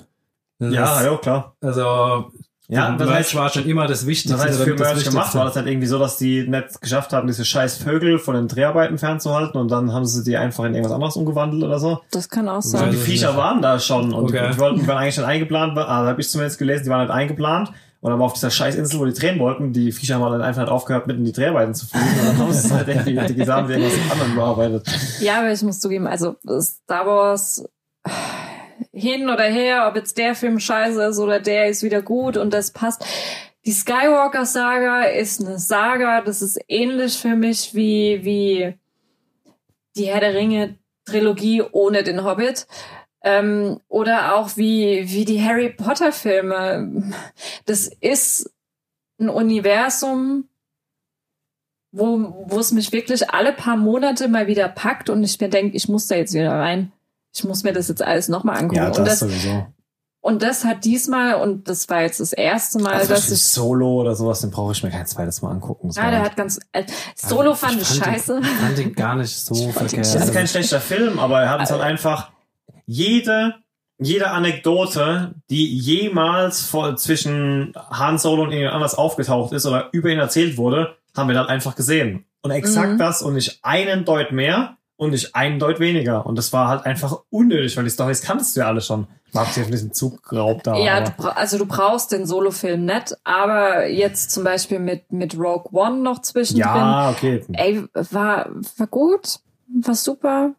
Das Ja, ist, ja, klar. Also, Ja, das Merch heißt, war schon immer das Wichtigste. das heißt, für Merch gemacht war das halt irgendwie so, dass die nicht geschafft haben, diese scheiß Vögel von den Dreharbeiten fernzuhalten und dann haben sie die einfach in irgendwas anderes umgewandelt oder so. das kann auch Und sein. die das Viecher waren da schon und Okay. die wollten, die waren eigentlich schon eingeplant, also habe ich zumindest gelesen, die waren halt eingeplant und aber auf dieser Scheißinsel, wo die drehen wollten, die Viecher haben halt einfach nicht aufgehört, mitten in die Dreharbeiten zu fliegen und dann haben sie es halt irgendwie die gesamt irgendwas anderem bearbeitet. Ja, aber ich muss zugeben, also Star Wars hin oder her, ob jetzt der Film scheiße ist oder der ist wieder gut und das passt. Die Skywalker-Saga ist eine Saga, das ist ähnlich für mich wie, wie die Herr der Ringe-Trilogie ohne den Hobbit. Ähm, oder auch wie, wie die Harry Potter-Filme. Das ist ein Universum, wo, wo es mich wirklich alle paar Monate mal wieder packt und ich mir denke, ich muss da jetzt wieder rein. Ich muss mir das jetzt alles nochmal angucken. Ja, und, das das, sowieso. und das hat diesmal, und das war jetzt das erste Mal, Also dass ich. Solo oder sowas, den brauche ich mir kein zweites Mal angucken. Das Ja, der halt- hat ganz. Äh, Solo fand ich fand scheiße. Den, fand den gar nicht so verkehrt. Das ist kein schlechter Film, aber er hat uns halt einfach jede, jede Anekdote, die jemals vor, zwischen Han Solo und irgendjemand anders aufgetaucht ist oder über ihn erzählt wurde, haben wir dann einfach gesehen. Und exakt Mhm. das und nicht einen Deut mehr und nicht einen Deut weniger. Und das war halt einfach unnötig, weil die Storys kanntest du ja alle schon. Mal abgesehen von diesem Zugraub da. Ja, du, also du brauchst den Solo-Film nicht, aber jetzt zum Beispiel mit, mit Rogue One noch zwischendrin. ja, okay. Ey, war, war gut, war super,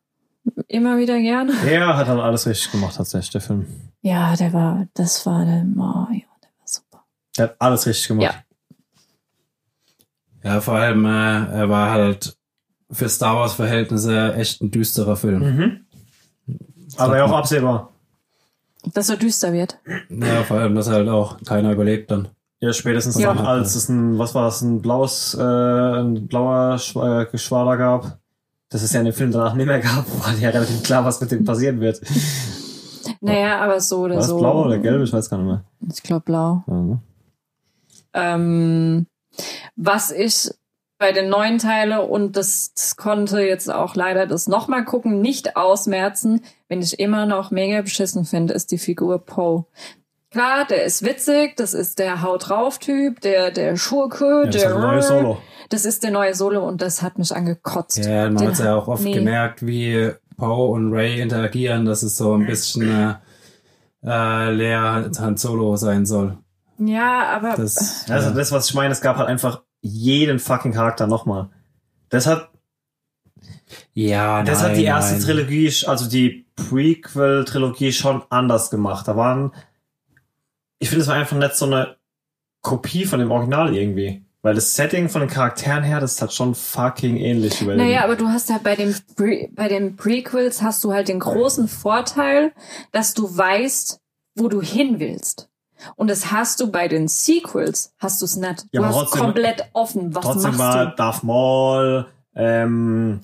immer wieder gerne. Er hat halt alles richtig gemacht, tatsächlich, der Film. Ja, der war, das war der, oh, ja, der war super. Der hat alles richtig gemacht. Ja. Ja, vor allem, äh, er war halt für Star Wars Verhältnisse echt ein düsterer Film. Mhm. Aber ja auch absehbar. Dass so düster wird. Ja, vor allem, dass halt auch keiner überlebt dann. Ja, spätestens Ja. dann, als es ein, was war es, ein blaues, äh, ein blauer Schwa- Geschwader gab, dass es ja in dem Film danach nicht mehr gab, war ja relativ klar, was mit dem passieren wird. Naja, aber so oder War das so. blau oder gelb? Ich weiß gar nicht mehr. Ich glaube blau. Ja, ne? Ähm, was ich bei den neuen Teile und das, das konnte jetzt auch leider das nochmal gucken, nicht ausmerzen, wenn ich immer noch mega beschissen finde, ist die Figur Poe. Klar, der ist witzig, das ist der Haut drauf Typ, der der Schurke, Ja, das ist der halt ein neues Solo. Das ist der neue Solo und das hat mich angekotzt. Ja, man hat ja auch oft nee. gemerkt, wie Poe und Ray interagieren, dass es so ein bisschen äh, äh, leer Han Solo sein soll. Ja, aber Das, äh, das, was ich meine. Es gab halt einfach jeden fucking Charakter nochmal. Das hat, ja, das nein, hat die erste nein. Trilogie, also die Prequel-Trilogie schon anders gemacht. Da waren, ich finde, es war einfach nicht so eine Kopie von dem Original irgendwie. Weil das Setting von den Charakteren her, das ist halt schon fucking ähnlich. Über Naja, aber du hast halt bei den, Pre bei den Prequels hast du halt den großen Vorteil, dass du weißt, wo du hin willst. Und das hast du bei den Sequels, hast du es nicht. Ja, du hast trotzdem- komplett offen, was Trotzdem machst war du? Darth Maul, ähm,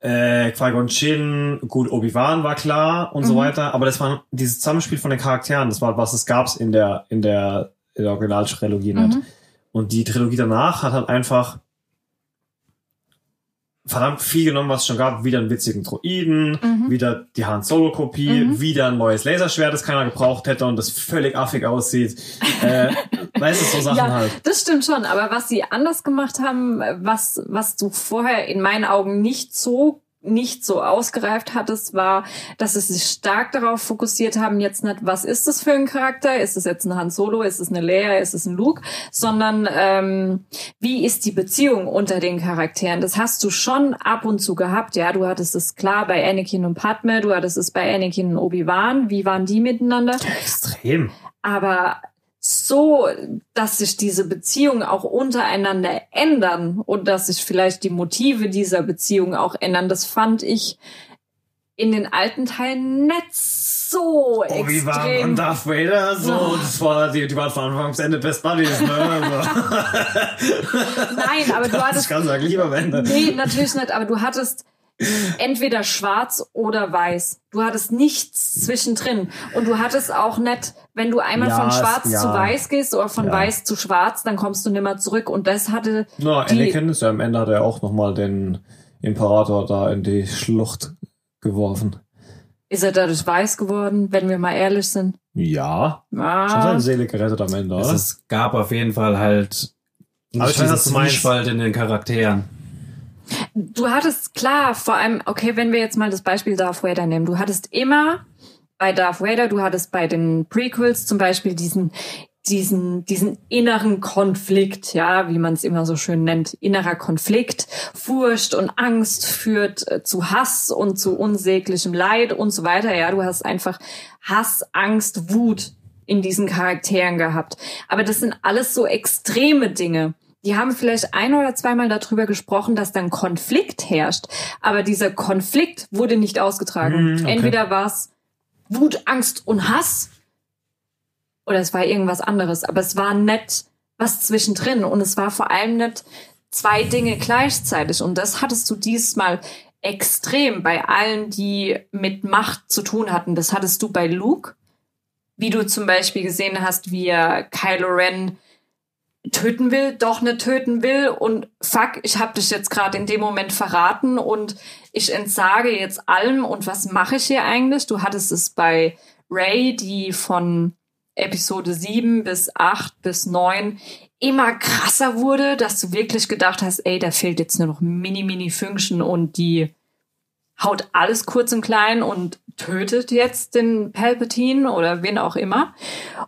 äh, Qui-Gon Jinn, gut, Obi-Wan war klar und so Mhm. weiter, aber das war dieses Zusammenspiel von den Charakteren, das war, was es gab's in der, in der, in der Originaltrilogie nicht. Und die Trilogie danach hat halt einfach verdammt viel genommen, was es schon gab. Wieder einen witzigen Droiden, Mhm. wieder die Han Solo-Kopie, Mhm. wieder ein neues Laserschwert, das keiner gebraucht hätte und das völlig affig aussieht. äh, weißt du, so Sachen Ja, halt. das stimmt schon. Aber was sie anders gemacht haben, was, was du vorher in meinen Augen nicht so nicht so ausgereift hattest, war, dass sie sich stark darauf fokussiert haben, jetzt nicht, was ist das für ein Charakter? Ist es jetzt ein Han Solo? Ist es eine Leia? Ist es ein Luke? Sondern ähm, wie ist die Beziehung unter den Charakteren? Das hast du schon ab und zu gehabt. Ja, du hattest es klar bei Anakin und Padme, du hattest es bei Anakin und Obi-Wan. Wie waren die miteinander? Extrem. aber so, dass sich diese Beziehungen auch untereinander ändern und dass sich vielleicht die Motive dieser Beziehung auch ändern, das fand ich in den alten Teilen nicht so Obi-Wan extrem. und Darth Vader, so, Oh. das war, die, die waren von Anfang bis Ende Best Buddies, ne? Nein, aber du das hattest kann sagen, lieber am Ende. Nee, natürlich nicht, aber du hattest entweder schwarz oder weiß. Du hattest nichts zwischendrin. Und du hattest auch nicht, wenn du einmal Ja, von es- schwarz ja. zu weiß gehst oder von Ja. weiß zu schwarz, dann kommst du nimmer zurück. Und das hatte, No, Die- Anakin ist ja am Ende hat er auch nochmal den Imperator da in die Schlucht geworfen. ist er dadurch weiß geworden, wenn wir mal ehrlich sind. Ja. Schon Ah, seine Seele gerettet am Ende, oder? es gab auf jeden Fall halt Aber ich weiß. Zwiespalt in den Charakteren. du hattest klar, vor allem, okay, wenn wir jetzt mal das Beispiel Darth Vader nehmen, du hattest immer bei Darth Vader, du hattest bei den Prequels zum Beispiel diesen diesen diesen inneren Konflikt, ja, wie man es immer so schön nennt, innerer Konflikt, Furcht und Angst führt äh, zu Hass und zu unsäglichem Leid und so weiter. Ja, du hast einfach Hass, Angst, Wut in diesen Charakteren gehabt. Aber das sind alles so extreme Dinge. Die haben vielleicht ein oder zweimal darüber gesprochen, dass dann Konflikt herrscht. Aber dieser Konflikt wurde nicht ausgetragen. Hm, okay. Entweder war es Wut, Angst und Hass oder es war irgendwas anderes. Aber es war nicht was zwischendrin. Und es war vor allem nicht zwei Dinge gleichzeitig. Und das hattest du diesmal extrem bei allen, die mit Macht zu tun hatten. Das hattest du bei Luke, wie du zum Beispiel gesehen hast, wie er Kylo Ren töten will, doch nicht töten will. Und fuck, ich habe dich jetzt gerade in dem Moment verraten. Und ich entsage jetzt allem. Und was mache ich hier eigentlich? Du hattest es bei Ray, die von Episode 7 bis 8 bis 9 immer krasser wurde, dass du wirklich gedacht hast, ey, da fehlt jetzt nur noch mini, mini Function und die haut alles kurz und klein. Und tötet jetzt den Palpatine oder wen auch immer.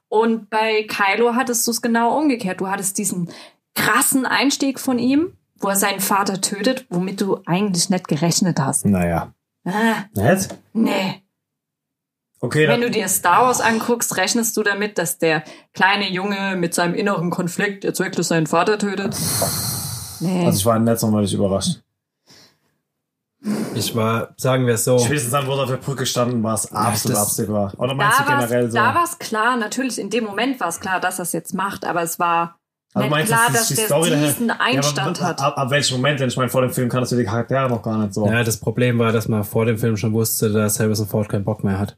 Und bei Kylo hattest du es genau umgekehrt. Du hattest diesen krassen Einstieg von ihm, wo er seinen Vater tötet, womit du eigentlich nicht gerechnet hast. Naja. Ah, Nett? nee. Okay, Wenn du dir Star Wars anguckst, rechnest du damit, dass der kleine Junge mit seinem inneren Konflikt jetzt wirklich seinen Vater tötet? Nee. also ich war nett sonderlich überrascht. Ich war, sagen wir es so, Spätestens dann, wo er auf der Brücke standen, war es absolut das- absehbar. Oder meinst da du generell so? war es klar, natürlich in dem Moment war es klar, dass er es jetzt macht, aber es war Also nicht meinst du, klar, das dass die der Story dahinter? diesen Einstand ja, aber hat. Ab, ab welchem Moment? Denn ich meine, vor dem Film kannst du die Charaktere noch gar nicht so. ja, das Problem war, dass man vor dem Film schon wusste, dass Harrison Ford keinen Bock mehr hat.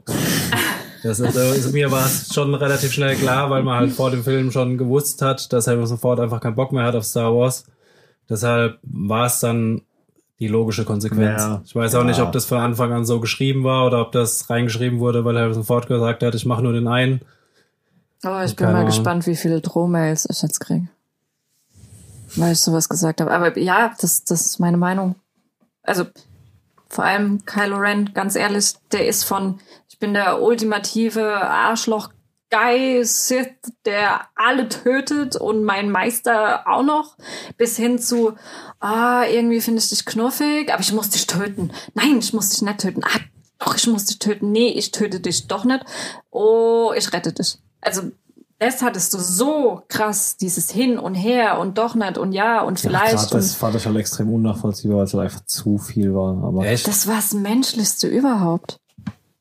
Das ist, also, mir war es schon relativ schnell klar, weil man halt vor dem Film schon gewusst hat, dass Harrison Ford einfach keinen Bock mehr hat auf Star Wars. Deshalb war es dann die logische Konsequenz. Ja. Ich weiß auch nicht, Ja. ob das von Anfang an so geschrieben war oder ob das reingeschrieben wurde, weil Harrison Ford gesagt hat, ich mache nur den einen. Oh, ich bin mal Ahnung. gespannt, wie viele Drohmails ich jetzt kriege. Weil ich sowas gesagt habe. Aber ja, das, das ist meine Meinung. Also, vor allem Kylo Ren, ganz ehrlich, der ist von, ich bin der ultimative Arschloch Guy Sith, der alle tötet und mein Meister auch noch, bis hin zu, ah, irgendwie finde ich dich knuffig, aber ich muss dich töten. Nein, ich muss dich nicht töten. Ah, doch, ich muss dich töten. Nee, ich töte dich doch nicht. Oh, ich rette dich. Also, das hattest du so krass, dieses Hin und Her und doch nicht und ja und Ja, vielleicht. grad das fand ich halt extrem unnachvollziehbar, weil es halt einfach zu viel war. Aber Echt? das war das Menschlichste überhaupt.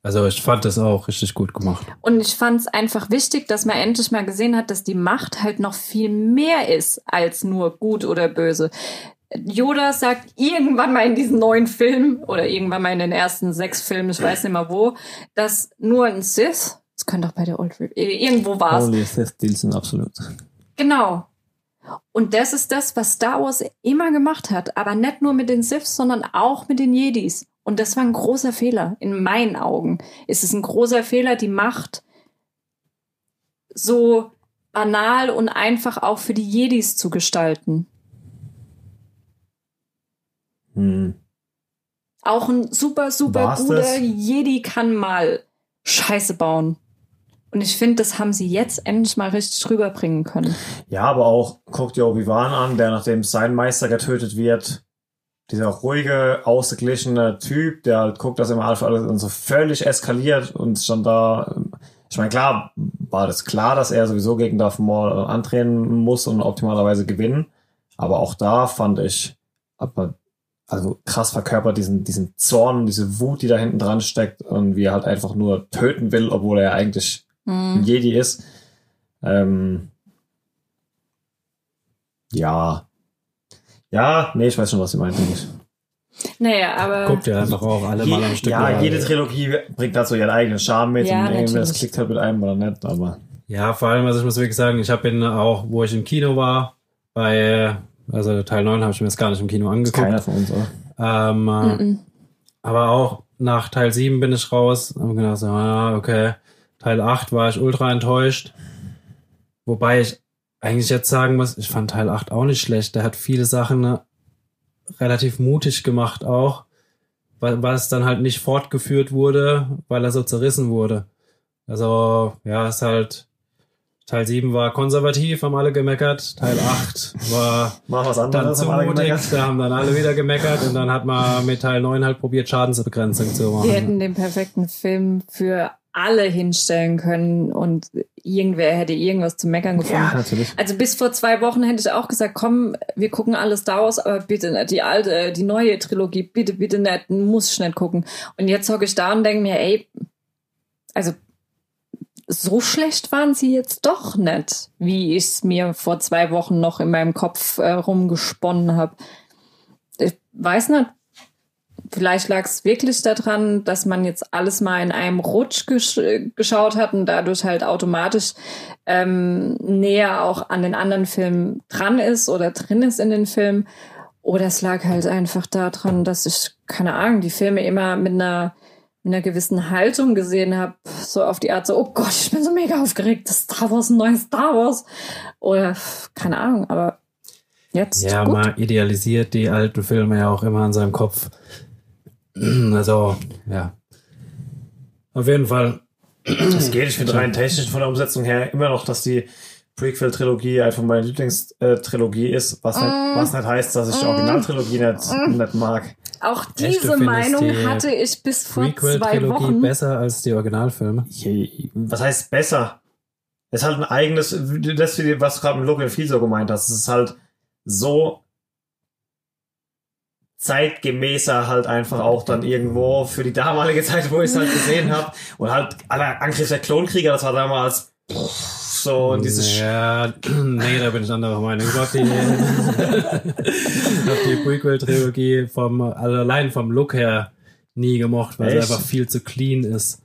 Also ich fand das auch richtig gut gemacht. Und ich fand es einfach wichtig, dass man endlich mal gesehen hat, dass die Macht halt noch viel mehr ist als nur gut oder böse. Yoda sagt irgendwann mal in diesen neuen Film oder irgendwann mal in den ersten sechs Filmen, ich weiß nicht mehr wo, dass nur ein Sith, das könnte doch bei der Old Re irgendwo war es, Holy Sith sind absolut. Genau. Und das ist das, was Star Wars immer gemacht hat. Aber nicht nur mit den Siths, sondern auch mit den Jedis. Und das war ein großer Fehler. In meinen Augen ist es ein großer Fehler, die Macht so banal und einfach auch für die Jedis zu gestalten. Hm. Auch ein super, super War's guter das? Jedi kann mal Scheiße bauen. Und ich finde, das haben sie jetzt endlich mal richtig rüberbringen können. Ja, aber auch, guckt dir Obi-Wan an, der nachdem sein Meister getötet wird, dieser ruhige, ausgeglichene Typ, der halt guckt, dass immer alles und so völlig eskaliert und schon da, ich meine, klar, war das klar, dass er sowieso gegen Darth Maul antreten muss und optimalerweise gewinnen, aber auch da fand ich, aber, also krass verkörpert diesen, diesen Zorn, diese Wut, die da hinten dran steckt und wie er halt einfach nur töten will, obwohl er ja eigentlich ein Jedi ist. Ähm, ja. Ja, nee, ich weiß schon, was sie meint. Nicht. Naja, aber. Guckt ihr einfach auch alle mal am Stück. ja, mal. jede Trilogie bringt dazu ihren eigenen Charme mit Ja, und irgendwie das natürlich. klickt halt mit einem oder nicht, aber Ja, vor allem, also ich muss wirklich sagen, ich habe ihn auch, wo ich im Kino war, bei, also Teil 9 habe ich mir jetzt gar nicht im Kino angeguckt. keiner von uns, oder? Ähm, äh, Mhm. aber auch nach Teil 7 bin ich raus und gedacht, so, ah, okay. Teil 8 war ich ultra enttäuscht. Wobei ich eigentlich jetzt sagen muss, ich fand Teil 8 auch nicht schlecht. Der hat viele Sachen ne, relativ mutig gemacht auch, weil, weil es dann halt nicht fortgeführt wurde, weil er so zerrissen wurde. Also, ja, ist halt, Teil 7 war konservativ, haben alle gemeckert. Teil 8 war Mach was dann anderes, zu haben alle mutig, gemeckert. da haben dann alle wieder gemeckert und dann hat man mit Teil 9 halt probiert, Schadensbegrenzung zu machen. Die hätten den perfekten Film für alle hinstellen können und irgendwer hätte irgendwas zu meckern gefunden. Ja, natürlich. Also bis vor zwei Wochen hätte ich auch gesagt, komm, wir gucken alles Star Wars, aber bitte nicht die alte, äh, die neue Trilogie, bitte, bitte nicht, muss ich nicht gucken. Und jetzt hocke ich da und denke mir, ey, also so schlecht waren sie jetzt doch nicht, wie ich es mir vor zwei Wochen noch in meinem Kopf äh, rumgesponnen habe. Ich weiß nicht. Vielleicht lag es wirklich daran, dass man jetzt alles mal in einem Rutsch gesch geschaut hat und dadurch halt automatisch ähm, näher auch an den anderen Filmen dran ist oder drin ist in den Filmen. Oder es lag halt einfach daran, dass ich, keine Ahnung, die Filme immer mit einer mit einer gewissen Haltung gesehen habe, so auf die Art so, oh Gott, ich bin so mega aufgeregt, das Star Wars, ein neues Star Wars. Oder keine Ahnung, aber jetzt. Ja, gut. man idealisiert die alten Filme ja auch immer in seinem Kopf. Also, ja. Auf jeden Fall. Es geht, ich finde rein technisch von der Umsetzung her immer noch, dass die Prequel-Trilogie einfach meine Lieblingstrilogie ist, was nicht, Mm. was nicht heißt, dass ich die Originaltrilogie nicht, nicht mag. Auch Echt, diese findest Meinung die hatte ich bis vor zwei Prequel-Trilogie Wochen. besser als die Originalfilme. Was heißt besser? Es ist halt ein eigenes, das, was du gerade mit Logan viel so gemeint hast, es ist halt so zeitgemäßer halt einfach auch dann irgendwo für die damalige Zeit, wo ich es halt gesehen habe. Und halt, aller Angriff der Klonkrieger, das war damals pff, so und dieses Ja, nee, da bin ich anderer Meinung. Ich hab die, ich hab die Prequel-Trilogie vom, also allein vom Look her nie gemocht, weil Echt? sie einfach viel zu clean ist.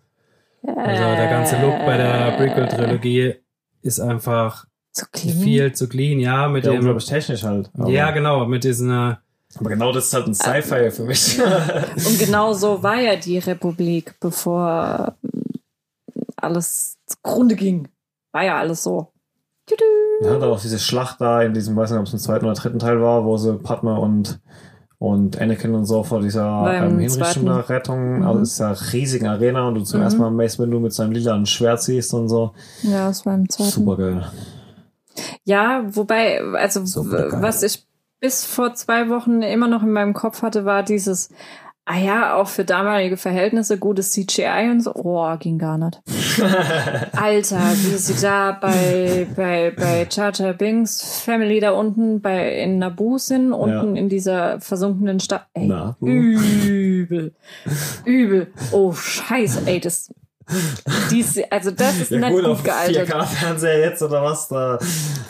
Also der ganze Look bei der Prequel-Trilogie ist einfach Zu clean. viel zu clean, ja, mit ja, dem, technisch halt. Aber, ja, genau, mit diesen, äh, aber genau das ist halt ein Sci-Fi für mich. Und genau so war ja die Republik, bevor ähm, alles zugrunde ging. War ja alles so. Tüdü. Ja, dann auch diese Schlacht da in diesem, weiß nicht, ob es im zweiten oder dritten Teil war, wo sie Padma und, und Anakin und so vor dieser ähm, Hinrichtung da Rettung, Mhm. also es ist ja eine riesige Arena und du zum Mhm. ersten Mal Mace Windu mit seinem lilanen Schwert siehst und so. Ja, das war im zweiten. Super geil. Ja, wobei, also was ich bis vor zwei Wochen immer noch in meinem Kopf hatte, war dieses, ah ja, auch für damalige Verhältnisse gutes CGI und so. Oh, ging gar nicht. Alter, wie sie da bei, bei, bei Jar Binks Family da unten bei, in Naboo sind, unten in dieser versunkenen Stadt. Ey, Naboo. übel. Übel. Oh, scheiße, ey, das, dies, also das ist nicht gut gealtert. 4K-Fernseher jetzt oder was da?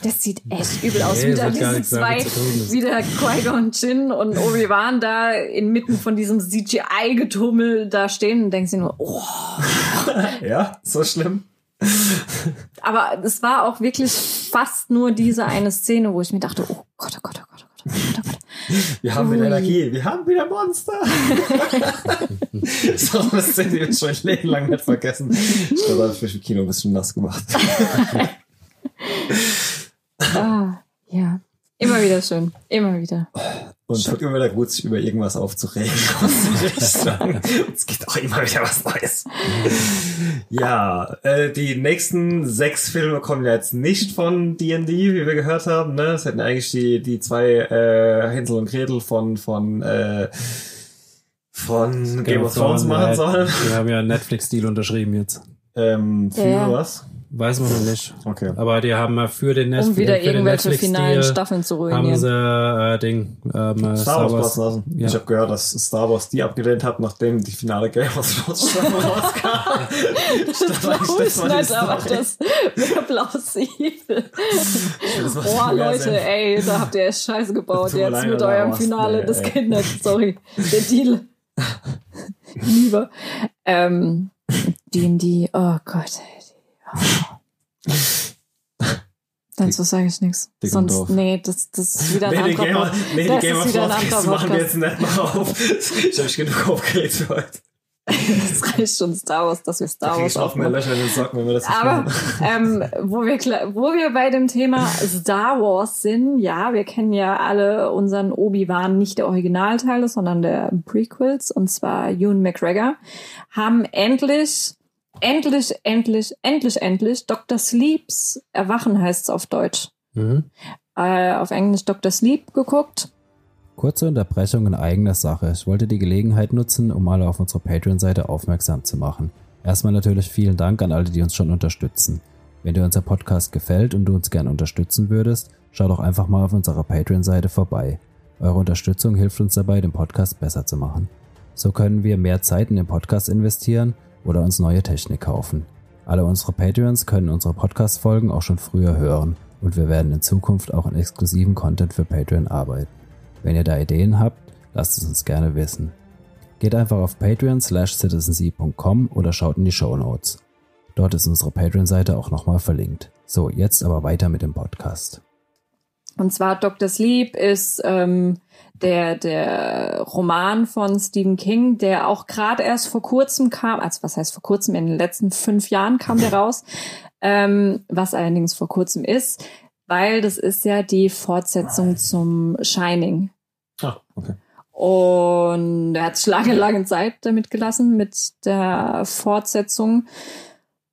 Das sieht echt übel aus. Nee, Wieder diese zwei, wieder Qui-Gon Jinn und Obi-Wan da inmitten von diesem CGI-Getummel da stehen und denkst dir nur, oh. Ja, so schlimm. Aber es war auch wirklich fast nur diese eine Szene, wo ich mir dachte, oh Gott, oh Gott, oh Gott, oh Gott, oh Gott, oh Gott. Wir haben wieder. Energie, wir haben wieder Monster. so eine Szene, die wir schon ein Leben lang nicht vergessen. Ich glaube, da habe ich mich im Kino ein bisschen nass gemacht. Ah, ja. Immer wieder schön. Immer wieder. Und tut immer wieder gut, sich über irgendwas aufzuregen. es gibt auch immer wieder was Neues. Ja, äh, die nächsten sechs Filme kommen ja jetzt nicht von D&D, wie wir gehört haben. Ne? Es hätten eigentlich die, die zwei äh, Hänsel und Gretel von, von, äh, von Game, of Thrones machen sollen. Wir haben ja einen Netflix-Deal unterschrieben jetzt. Ähm, für Ja. was? Weiß man noch nicht. Okay. Aber die haben ja für den, Netf Um wieder für den irgendwelche finalen Staffeln zu haben ruinieren. sie äh, Ding, ähm, äh, Star Wars lassen. Ja. Ich habe gehört, dass Star Wars die abgelehnt hat, nachdem die finale Game of Thrones Staffel rauskam. Das die nicht, aber das wäre plausibel. Boah, Leute, ey, da habt ihr echt Scheiße gebaut. Jetzt mit eurem was- Finale, nee, geht nicht. Sorry. Der Deal. Lieber. Ähm, D&D, oh Gott. Dazu sage ich nichts. Sonst, nee, das, das ist wieder ein Nee, anderer Game, Pod- nee, die Das Game of Thrones machen wir jetzt nicht mal auf. Ich habe genug aufgeregt für heute. Das reicht schon Star Wars, dass wir Da Star krieg Wars ich auch mehr. Löcher in den Socken, wenn wir das Aber ähm, wo, wir, wo wir bei dem Thema Star Wars sind, ja, wir kennen ja alle unseren Obi-Wan, nicht der Originalteile, sondern der Prequels, und zwar Ewan McGregor, haben endlich, endlich, endlich, endlich, endlich Dr. Sleeps Erwachen heißt es auf Deutsch. Mhm. Äh, auf Englisch Dr. Sleep geguckt. Kurze Unterbrechung in eigener Sache. Ich wollte die Gelegenheit nutzen, um alle auf unsere Patreon-Seite aufmerksam zu machen. Erstmal natürlich vielen Dank an alle, die uns schon unterstützen. Wenn dir unser Podcast gefällt und du uns gerne unterstützen würdest, schau doch einfach mal auf unserer Patreon-Seite vorbei. Eure Unterstützung hilft uns dabei, den Podcast besser zu machen. So können wir mehr Zeit in den Podcast investieren oder uns neue Technik kaufen. Alle unsere Patreons können unsere Podcast-Folgen auch schon früher hören und wir werden in Zukunft auch an exklusiven Content für Patreon arbeiten. Wenn ihr da Ideen habt, lasst es uns gerne wissen. Geht einfach auf patreon slash oder schaut in die Show Notes. Dort ist unsere Patreon-Seite auch nochmal verlinkt. So, jetzt aber weiter mit dem Podcast. Und zwar Dr. Sleep ist ähm, der, der Roman von Stephen King, der auch gerade erst vor kurzem kam, also was heißt vor kurzem, in den letzten fünf Jahren kam der raus, ähm, was allerdings vor kurzem ist, weil das ist ja die Fortsetzung zum Shining. Ah, okay. Und er hat sich lange, lange Zeit damit gelassen, mit der Fortsetzung.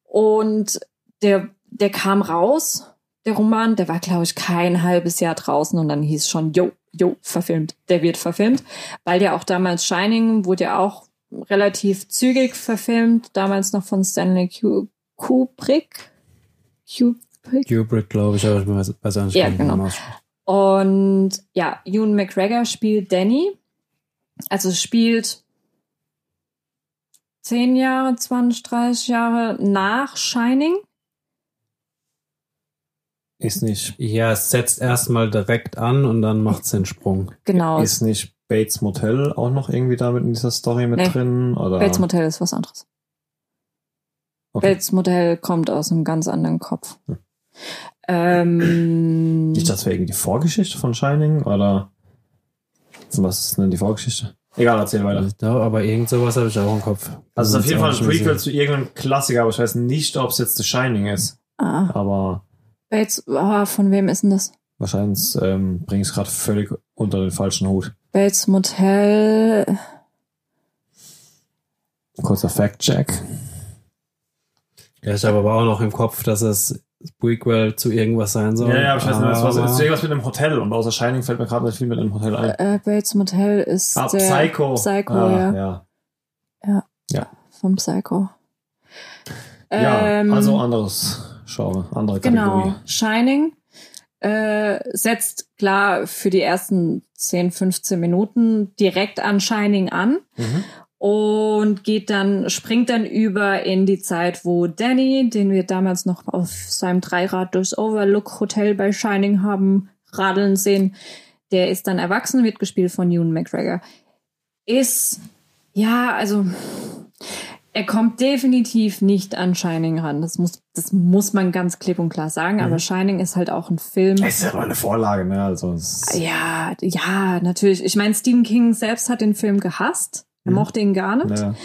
Und der, der kam raus, der Roman, der war, glaube ich, kein halbes Jahr draußen und dann hieß schon, jo, jo, verfilmt, der wird verfilmt. Weil ja auch damals Shining wurde ja auch relativ zügig verfilmt, damals noch von Stanley Kubrick. Kubrick, Kubrick glaube ich, aber ich weiß auch nicht, ja, genau. Und ja, Ewan McGregor spielt Danny. Also spielt zehn Jahre, 20, 30 Jahre nach Shining. Ist nicht. Ja, es setzt erstmal direkt an und dann macht es den Sprung. Genau. Ist nicht Bates Motel auch noch irgendwie damit in dieser Story mit Nee. drin? Oder? Bates Motel ist was anderes. Okay. Bates Motel kommt aus einem ganz anderen Kopf. Hm. Ähm, Nicht das wäre irgendwie die Vorgeschichte von Shining? Oder was ist denn die Vorgeschichte? Egal, erzähl weiter. Ja, aber irgend sowas habe ich auch im Kopf. Also es ist auf jeden Fall ein Prequel zu irgendeinem Klassiker, aber ich weiß nicht, ob es jetzt The Shining ist. ah, Aber Bates, ah, von wem ist denn das? wahrscheinlich ähm, bringe ich es gerade völlig unter den falschen Hut. Bates Motel. Kurzer Fact-Check. Ja, ich habe aber auch noch im Kopf, dass es Prequel zu irgendwas sein soll. Ja, ja, aber ich weiß nicht, es war so- es ist irgendwas mit einem Hotel und außer Shining fällt mir gerade nicht viel mit einem Hotel ein. Äh, Bates Motel ist Ah, der Psycho. Psycho, ah, ja. ja. Vom Psycho. Ja, Ähm, also anderes Genre, andere Genau. Kategorie. Shining äh, setzt klar für die ersten 10, 15 Minuten direkt an Shining an Mhm. und geht dann, springt dann über in die Zeit, wo Danny, den wir damals noch auf seinem Dreirad durchs Overlook Hotel bei Shining haben radeln sehen, der ist dann erwachsen, wird gespielt von Ewan McGregor. Ist, ja, also, er kommt definitiv nicht an Shining ran. Das muss, das muss man ganz klipp und klar sagen. Aber Shining ist halt auch ein Film. Es ist ja aber eine Vorlage, ne? Also Ja, ja, natürlich. Ich meine, Stephen King selbst hat den Film gehasst. Er Mhm. mochte ihn gar nicht. ne,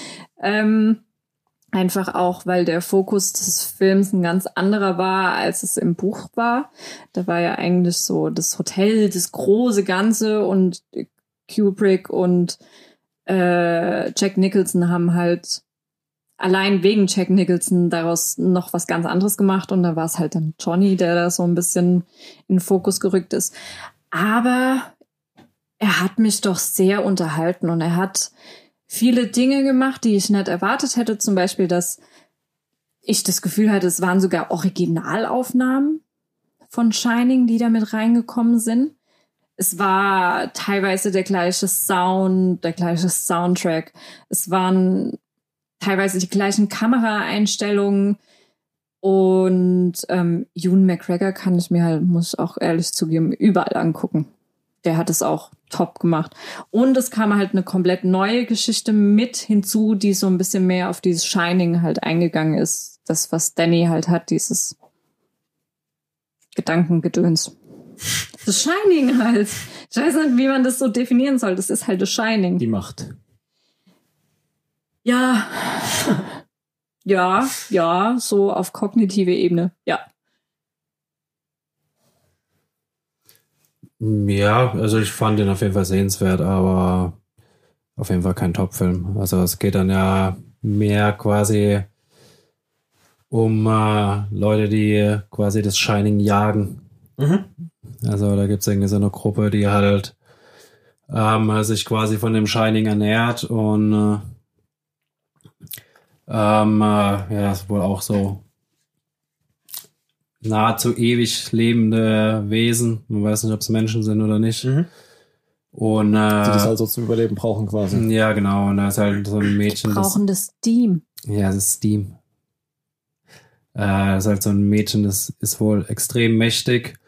Ähm, einfach auch, weil der Fokus des Films ein ganz anderer war, als es im Buch war. Da war ja eigentlich so das Hotel, das große Ganze und Kubrick und äh, Jack Nicholson haben halt allein wegen Jack Nicholson daraus noch was ganz anderes gemacht und da war es halt dann Johnny, der da so ein bisschen in den Fokus gerückt ist. Aber er hat mich doch sehr unterhalten und er hat viele Dinge gemacht, die ich nicht erwartet hätte. Zum Beispiel, dass ich das Gefühl hatte, es waren sogar Originalaufnahmen von Shining, die da mit reingekommen sind. Es war teilweise der gleiche Sound, der gleiche Soundtrack. Es waren teilweise die gleichen Kameraeinstellungen. Und ähm, Ewan McGregor kann ich mir halt, muss ich auch ehrlich zugeben, überall angucken. Der hat es auch top gemacht. Und es kam halt eine komplett neue Geschichte mit hinzu, die so ein bisschen mehr auf dieses Shining halt eingegangen ist. Das, was Danny halt hat, dieses Gedankengedöns. Das Shining halt. Ich weiß nicht, wie man das so definieren soll. Das ist halt das Shining. die Macht. Ja. Ja, ja, so auf kognitive Ebene. Ja. Ja, also ich fand den auf jeden Fall sehenswert, aber auf jeden Fall kein Top-Film. Also es geht dann ja mehr quasi um äh, Leute, die quasi das Shining jagen. Mhm. Also da gibt es irgendwie so eine Gruppe, die halt ähm, sich quasi von dem Shining ernährt und äh, ähm, äh, ja, ist wohl auch so nahezu ewig lebende Wesen. Man weiß nicht, ob es Menschen sind oder nicht. Mhm. Und Die das äh, also zum Überleben brauchen quasi. ja, genau. Und da ist halt so ein Mädchen, das, Brauchen das Steam. ja, das ist Steam. Äh, ist halt so ein Mädchen, das ist wohl extrem mächtig.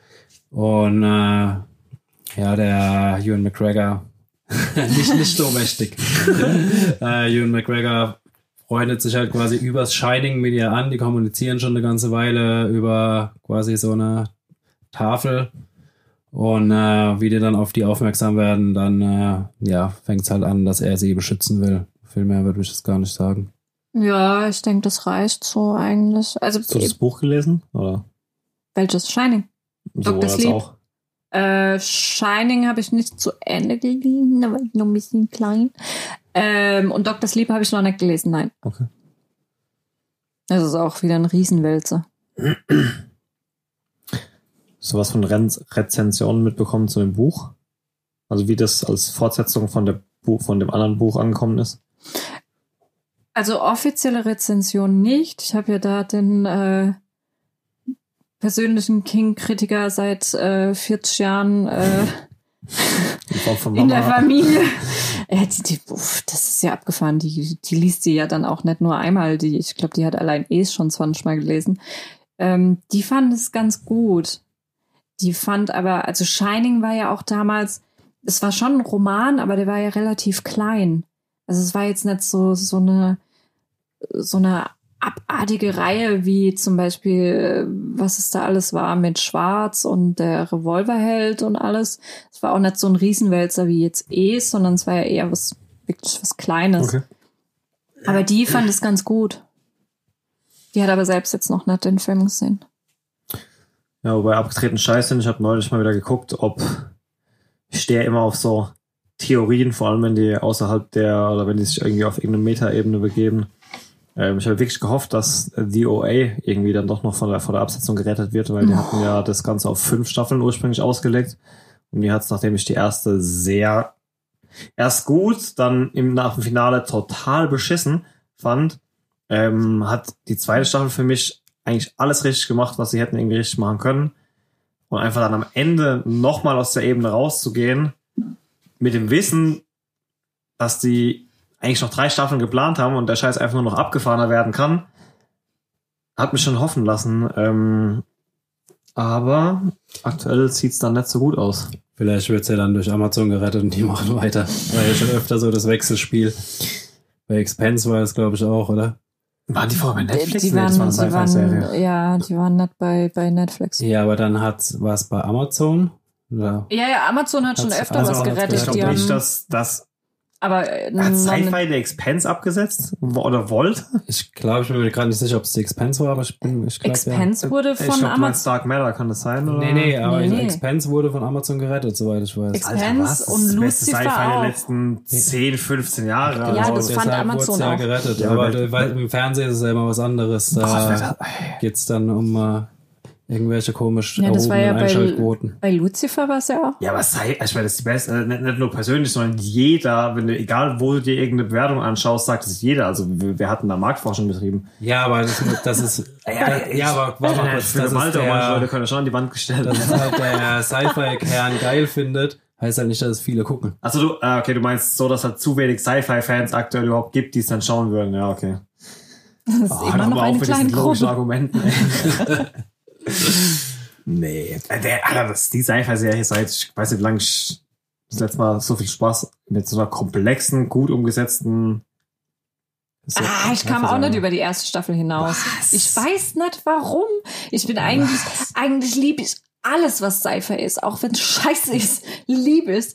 Und äh, ja, der Ewan McGregor, nicht, nicht so mächtig. äh, Ewan McGregor freundet sich halt quasi übers Shining mit ihr an. Die kommunizieren schon eine ganze Weile über quasi so eine Tafel. Und äh, wie die dann auf die aufmerksam werden, dann äh, ja, fängt es halt an, dass er sie beschützen will. Viel mehr würde ich das gar nicht sagen. Ja, ich denke, das reicht so eigentlich. Also Hast du das Buch gelesen? Oder welches Shining? so Dr. das Sleep. auch? Äh, Shining habe ich nicht zu Ende gelesen, da war ich noch ein bisschen klein. Ähm, und Dr. Sleep habe ich noch nicht gelesen, nein. Okay. Das ist auch wieder ein Riesenwälzer. Sowas von Ren Rezensionen mitbekommen zu dem Buch? Also wie das als Fortsetzung von der Buch, von dem anderen Buch angekommen ist? Also offizielle Rezension nicht. Ich habe ja da den äh, persönlichen King-Kritiker seit äh, 40 Jahren äh, In der. Familie. Äh, die, die, uff, das ist ja abgefahren. Die, die liest sie ja dann auch nicht nur einmal. Die, ich glaube, die hat allein eh schon 20 Mal gelesen. Ähm, die fand es ganz gut. Die fand aber, also Shining war ja auch damals, es war schon ein Roman, aber der war ja relativ klein. Also es war jetzt nicht so, so eine, so eine abartige Reihe wie zum Beispiel, äh, was es da alles war mit Schwarz und der Revolverheld und alles. Es war auch nicht so ein Riesenwälzer wie jetzt eh, sondern es war ja eher was, wirklich was Kleines. Okay. Aber die fand es ganz gut. Die hat aber selbst jetzt noch nicht den Film gesehen. Ja, wobei abgetreten Scheiß sind. Ich habe neulich mal wieder geguckt, ob ich stehe immer auf so Theorien, vor allem wenn die außerhalb der oder wenn die sich irgendwie auf irgendeine Metaebene begeben. Ähm, ich habe wirklich gehofft, dass The OA irgendwie dann doch noch von der, von der Absetzung gerettet wird, weil die hatten ja das Ganze auf fünf Staffeln ursprünglich ausgelegt. Und mir hat's, nachdem ich die erste sehr erst gut, dann im nach dem Finale total beschissen fand, ähm, hat die zweite Staffel für mich eigentlich alles richtig gemacht, was sie hätten irgendwie richtig machen können. Und einfach dann am Ende nochmal aus der Ebene rauszugehen, mit dem Wissen, dass die eigentlich noch drei Staffeln geplant haben und der Scheiß einfach nur noch abgefahrener werden kann, hat mich schon hoffen lassen. Ähm, aber aktuell sieht's dann nicht so gut aus. Vielleicht wird's ja dann durch Amazon gerettet und die machen weiter. War ja schon öfter so das Wechselspiel. Bei Expense war es, glaube ich, auch, oder? Waren die vorher bei Netflix? die Nee, das waren, war eine die waren, ja, die waren nicht bei, bei Netflix. Ja, aber dann hat war es bei Amazon. Oder? Ja, ja, Amazon hat schon öfter also was gerettet. Ich Die glaube nicht, dass das aber äh, hat Sci-Fi der Expense abgesetzt oder wollte. Ich glaube, ich bin mir gerade nicht sicher, ob es die Expense war, aber ich bin, ich glaube, Expense wurde ich von glaube, du Amazon. Dark Matter, kann das sein? ja. Oder? Nee, nee, aber Nee, nee. Expense wurde von Amazon gerettet, soweit ich weiß. Alter, Expense was? Und ist das beste Lucifer Sci-Fi der letzten 10, 15 Jahre. Ja, also. das fand Amazon ja auch. gerettet. Ja, aber weil- im Fernsehen ist es ja immer was anderes. Da geht's dann um äh, irgendwelche komisch Ja, das war ja erhobenen bei, Einschaltquoten. bei Lucifer war es ja auch. Ja, aber sei, ich meine, das ist die beste, äh, nicht, nicht nur persönlich, sondern jeder, wenn du, egal wo du dir irgendeine Bewertung anschaust, sagt es jeder. Also wir, wir hatten da Marktforschung betrieben. Ja, aber das, das ist ja, ja, aber warte mal kurz, das ist, manche Leute können schon an die Wand gestellt. das ist halt der Sci-Fi-Kern geil findet, heißt halt nicht, dass es viele gucken. Also du, ah, okay, du meinst so, dass es halt zu wenig Sci-Fi-Fans aktuell überhaupt gibt, die es dann schauen würden. Ja, okay. Das ist Oh, immer noch eine auf mit diesen kleine Gruppe. Argumenten. nee, Äh, der, Alter, das, die Sci-Fi-Serie seit, ich weiß nicht, wie lange ich das letzte Mal so viel Spaß mit so einer komplexen, gut umgesetzten Ah, ich kam auch nicht über die erste Staffel hinaus. Ich weiß nicht warum. Ich bin eigentlich, eigentlich liebe ich alles, was Sci-Fi ist, auch wenn es scheiße ist, liebe es.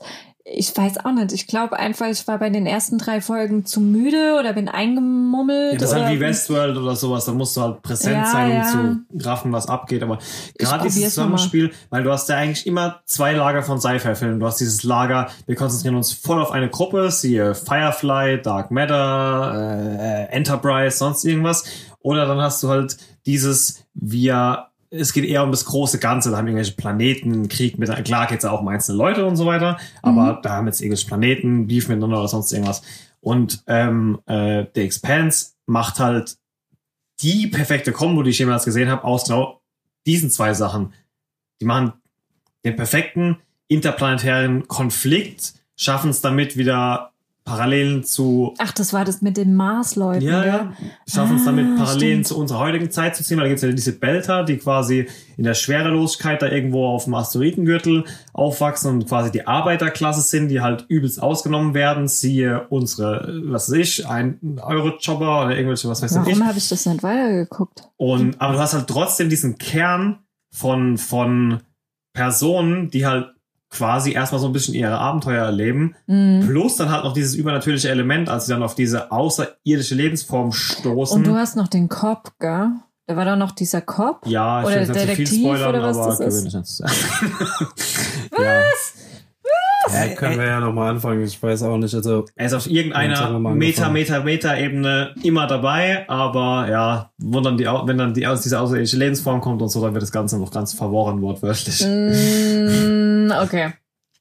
Ich weiß auch nicht. Ich glaube einfach, ich war bei den ersten drei Folgen zu müde oder bin eingemummelt. Ja, das ist halt wie Westworld oder sowas, da musst du halt präsent Ja, sein, um ja. zu raffen, was abgeht. Aber gerade dieses. Zusammenspiel, weil du hast ja eigentlich immer zwei Lager von Sci-Fi-Filmen. Du hast dieses Lager, wir konzentrieren uns voll auf eine Gruppe, siehe Firefly, Dark Matter, äh, Enterprise, sonst irgendwas. Oder dann hast du halt dieses, wir es geht eher um das große Ganze, da haben irgendwelche Planeten, Krieg mit, klar geht's auch um einzelne Leute und so weiter, aber da haben jetzt irgendwelche Planeten, Beef miteinander oder sonst irgendwas. Und ähm, äh, The Expanse macht halt die perfekte Kombo, die ich jemals gesehen habe, aus genau diesen zwei Sachen. Die machen den perfekten interplanetaren Konflikt, schaffen es damit wieder Parallelen zu Ach, das war das mit den Marsleuten. ja, ja. Schaffen es damit, Ah, Parallelen stimmt. zu unserer heutigen Zeit zu ziehen, weil da gibt's ja diese Belter, die quasi in der Schwerelosigkeit da irgendwo auf dem Asteroidengürtel aufwachsen und quasi die Arbeiterklasse sind, die halt übelst ausgenommen werden. Siehe unsere, was weiß ich, ein Eurojobber oder irgendwelche, was weiß ich. Warum habe ich das nicht weitergeguckt? Und, aber du hast halt trotzdem diesen Kern von, von Personen, die halt quasi erstmal so ein bisschen ihre Abenteuer erleben. Mhm. Plus dann halt noch dieses übernatürliche Element, als sie dann auf diese außerirdische Lebensform stoßen. Und du hast noch den Cop, gell? Da war doch noch dieser Cop. ja, ich oder will jetzt nicht zu viel Detektiv spoilern, oder was aber das ist. gewöhnlich nicht zu ja. Ja, können wir ja nochmal anfangen. Ich weiß auch nicht. Also, Er ist auf irgendeiner Meter. Meter, Meter-Ebene immer dabei, aber ja, dann die, wenn dann die, aus diese außerirdische Lebensform kommt und so, dann wird das Ganze noch ganz verworren, wortwörtlich. Mm, okay.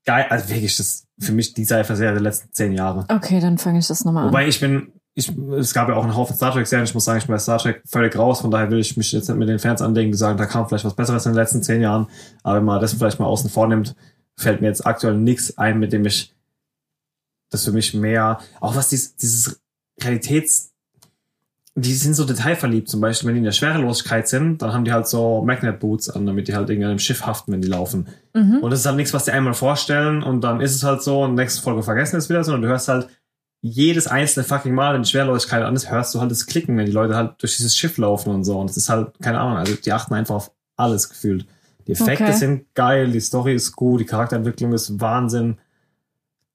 Geil, also wirklich, das ist für mich die Serie der letzten zehn Jahre. Okay, dann fange ich das nochmal an. Wobei ich bin, ich, es gab ja auch einen Haufen Star Trek-Serien, ich muss sagen, ich bin bei Star Trek völlig raus, von daher will ich mich jetzt nicht mit den Fans anlegen, die sagen, da kam vielleicht was Besseres in den letzten zehn Jahren, aber wenn man das vielleicht mal außen vor nimmt, fällt mir jetzt aktuell nichts ein, mit dem ich das für mich mehr, auch was dieses, dieses Realitäts, die sind so detailverliebt, zum Beispiel, wenn die in der Schwerelosigkeit sind, dann haben die halt so Magnet Boots an, damit die halt irgendwie an einem Schiff haften, wenn die laufen. mhm. Und das ist halt nichts, was die einmal vorstellen und dann ist es halt so und nächste Folge vergessen ist wieder, sondern du hörst halt jedes einzelne fucking Mal, wenn die Schwerlosigkeit an ist, hörst du halt das Klicken, wenn die Leute halt durch dieses Schiff laufen und so. Und das ist halt, keine Ahnung, also die achten einfach auf alles gefühlt. Die Effekte Okay. sind geil, die Story ist gut, die Charakterentwicklung ist Wahnsinn.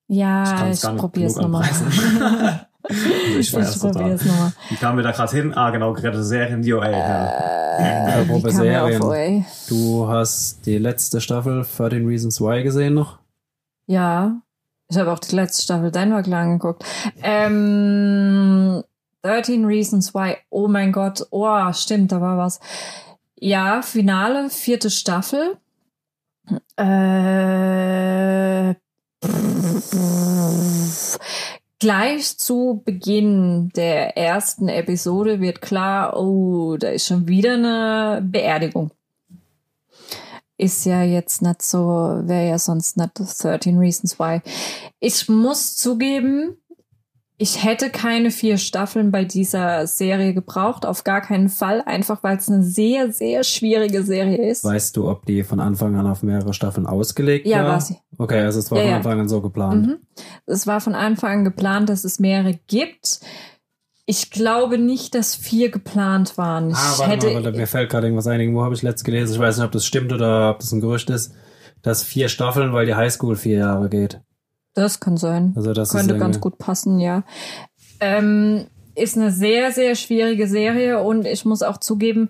Ich Ja, ich, nicht probier's nochmal. anpreisen. ich ich war erst total. probier's nochmal. Wie kamen wir da gerade hin? Ah, genau, gerettete Serien, die OA. ja. Äh, er auf Serien. Du hast die letzte Staffel 13 Reasons Why gesehen noch? Ja. Ich habe auch die letzte Staffel Denver angeguckt. Ähm, 13 Reasons Why. Oh mein Gott. Oh, stimmt, da war was. Ja, Finale, vierte Staffel. Äh, gleich zu Beginn der ersten Episode wird klar, oh, da ist schon wieder eine Beerdigung. Ist ja jetzt nicht so, wäre ja sonst nicht 13 Reasons Why. Ich muss zugeben, ich hätte keine vier Staffeln bei dieser Serie gebraucht, auf gar keinen Fall, einfach weil es eine sehr, sehr schwierige Serie ist. Weißt du, ob die von Anfang an auf mehrere Staffeln ausgelegt Ja, war? war sie. Okay, also es war Ja, von ja. Anfang an so geplant. Mhm. Es war von Anfang an geplant, dass es mehrere gibt. Ich glaube nicht, dass vier geplant waren. Ich Ah, warte hätte, mal, mir fällt gerade irgendwas ein. Irgendwo habe ich letzt gelesen. Ich weiß nicht, ob das stimmt oder ob das ein Gerücht ist. Dass vier Staffeln, weil die Highschool vier Jahre geht. Das kann sein. Also das Könnte ganz gut passen, ja. Ähm, ist eine sehr, sehr schwierige Serie und ich muss auch zugeben,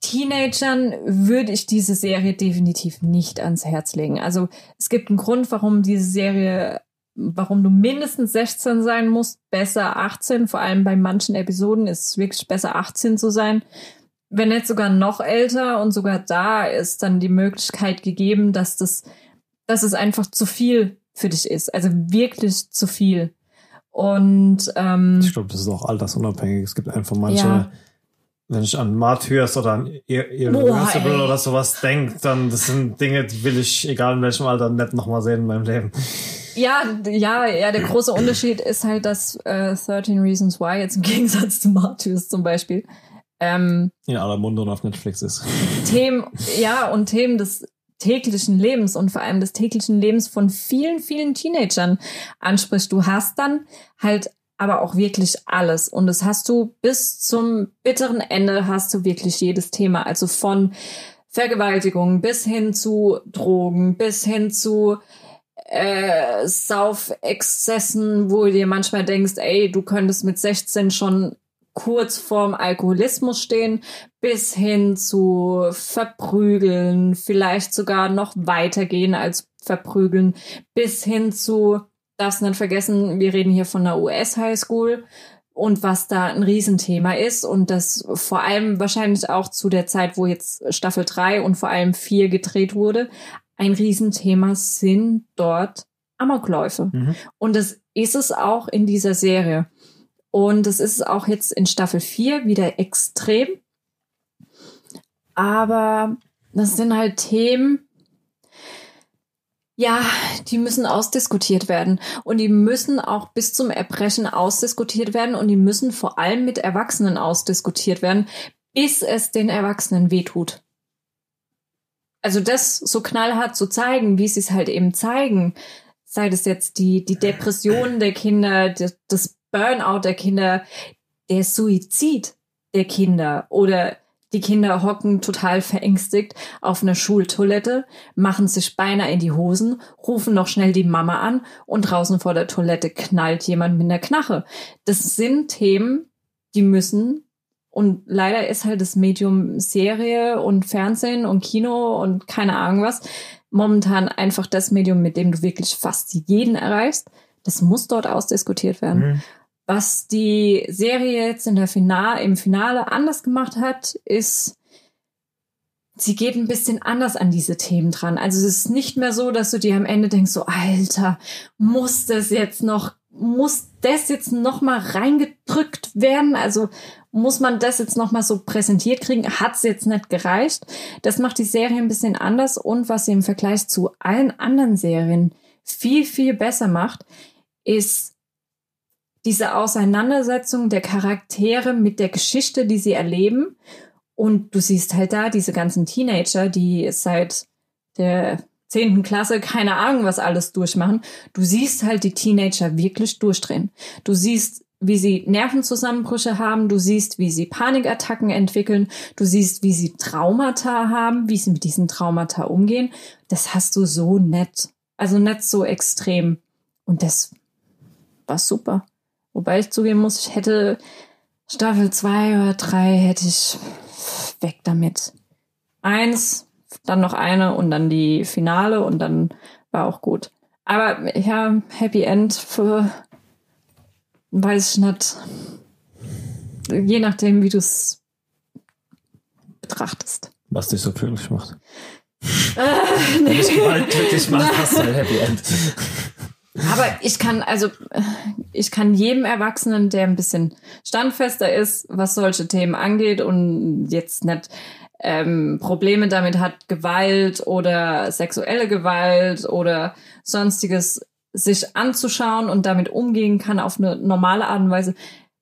Teenagern würde ich diese Serie definitiv nicht ans Herz legen. Also es gibt einen Grund, warum diese Serie, warum du mindestens 16 sein musst, besser 18. Vor allem bei manchen Episoden ist es wirklich besser 18 zu sein. Wenn nicht sogar noch älter und sogar da ist dann die Möglichkeit gegeben, dass das, dass es einfach zu viel für dich ist. Also wirklich zu viel. Und ähm, Ich glaube, das ist auch altersunabhängig. Es gibt einfach manche, Ja. wenn ich an Martyrs oder an Ir- Irreversible oder sowas denke, dann das sind Dinge, die will ich, egal in welchem Alter, nicht nochmal sehen in meinem Leben. Ja, ja, ja, der große Unterschied ist halt, dass äh, 13 Reasons Why jetzt im Gegensatz zu Martyrs zum Beispiel ähm, In aller Munde und auf Netflix ist. Themen, ja, und Themen des täglichen Lebens und vor allem des täglichen Lebens von vielen, vielen Teenagern ansprichst. Du hast dann halt aber auch wirklich alles. Und das hast du bis zum bitteren Ende hast du wirklich jedes Thema. Also von Vergewaltigung bis hin zu Drogen, bis hin zu äh, Saufexzessen, wo du dir manchmal denkst, ey, du könntest mit 16 schon kurz vorm Alkoholismus stehen, bis hin zu verprügeln, vielleicht sogar noch weitergehen als verprügeln, bis hin zu, darfst nicht vergessen, wir reden hier von einer US-Highschool und was da ein Riesenthema ist und das vor allem wahrscheinlich auch zu der Zeit, wo jetzt Staffel 3 und vor allem 4 gedreht wurde, ein Riesenthema sind dort Amokläufe. Mhm. Und das ist es auch in dieser Serie. Und es ist auch jetzt in Staffel 4 wieder extrem. Aber das sind halt Themen, Ja, die müssen ausdiskutiert werden. Und die müssen auch bis zum Erbrechen ausdiskutiert werden. Und die müssen vor allem mit Erwachsenen ausdiskutiert werden, bis es den Erwachsenen wehtut. Also das so knallhart zu zeigen, wie sie es halt eben zeigen, sei das jetzt die, die Depression der Kinder, das Burnout der Kinder, der Suizid der Kinder oder die Kinder hocken total verängstigt auf einer Schultoilette, machen sich beinahe in die Hosen, rufen noch schnell die Mama an und draußen vor der Toilette knallt jemand mit einer Knache. Das sind Themen, die müssen und leider ist halt das Medium Serie und Fernsehen und Kino und keine Ahnung was momentan einfach das Medium, mit dem du wirklich fast jeden erreichst. Das muss dort ausdiskutiert werden. Mhm. Was die Serie jetzt in der Final im Finale anders gemacht hat, ist, sie geht ein bisschen anders an diese Themen dran. Also es ist nicht mehr so, dass du dir am Ende denkst, so Alter, muss das jetzt noch, muss das jetzt noch mal reingedrückt werden? Also muss man das jetzt noch mal so präsentiert kriegen? Hat es jetzt nicht gereicht? Das macht die Serie ein bisschen anders und was sie im Vergleich zu allen anderen Serien viel, viel besser macht, ist diese Auseinandersetzung der Charaktere mit der Geschichte, die sie erleben. Und du siehst halt da diese ganzen Teenager, die seit der zehnten Klasse keine Ahnung, was alles durchmachen. Du siehst halt die Teenager wirklich durchdrehen. Du siehst, wie sie Nervenzusammenbrüche haben. Du siehst, wie sie Panikattacken entwickeln. Du siehst, wie sie Traumata haben, wie sie mit diesen Traumata umgehen. Das hast du so nett. Also nicht so extrem. Und das war super. Wobei ich zugeben muss, ich hätte Staffel 2 oder 3 hätte ich weg damit. Eins, dann noch eine und dann die Finale und dann war auch gut. Aber ja, Happy End für weiß ich nicht. Je nachdem, wie du es betrachtest. Was dich so glücklich macht. Äh, nee. Wenn dich mal glücklich macht, hast du ein Happy End. Aber ich kann, also, ich kann jedem Erwachsenen, der ein bisschen standfester ist, was solche Themen angeht und jetzt nicht ähm, Probleme damit hat, Gewalt oder sexuelle Gewalt oder sonstiges sich anzuschauen und damit umgehen kann auf eine normale Art und Weise,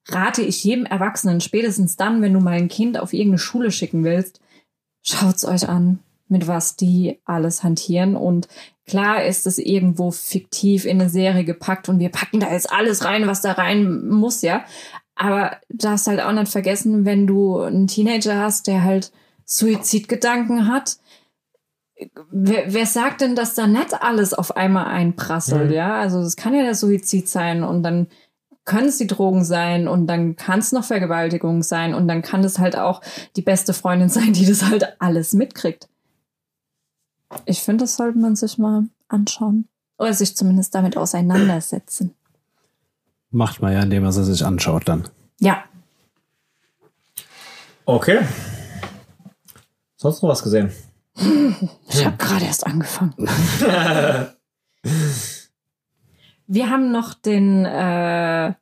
rate ich jedem Erwachsenen, spätestens dann, wenn du mal ein Kind auf irgendeine Schule schicken willst, schaut's euch an, mit was die alles hantieren und Klar ist es irgendwo fiktiv in eine Serie gepackt und wir packen da jetzt alles rein, was da rein muss, ja. Aber du darfst halt auch nicht vergessen, wenn du einen Teenager hast, der halt Suizidgedanken hat, wer, wer sagt denn, dass da nicht alles auf einmal einprasselt, mhm. ja? Also es kann ja der Suizid sein und dann können es die Drogen sein und dann kann es noch Vergewaltigung sein und dann kann es halt auch die beste Freundin sein, die das halt alles mitkriegt. Ich finde, das sollte man sich mal anschauen. Oder sich zumindest damit auseinandersetzen. Macht man ja, indem man sie sich anschaut dann. Ja. Okay. Sonst noch was gesehen? Ich habe gerade erst angefangen. wir haben noch den, äh,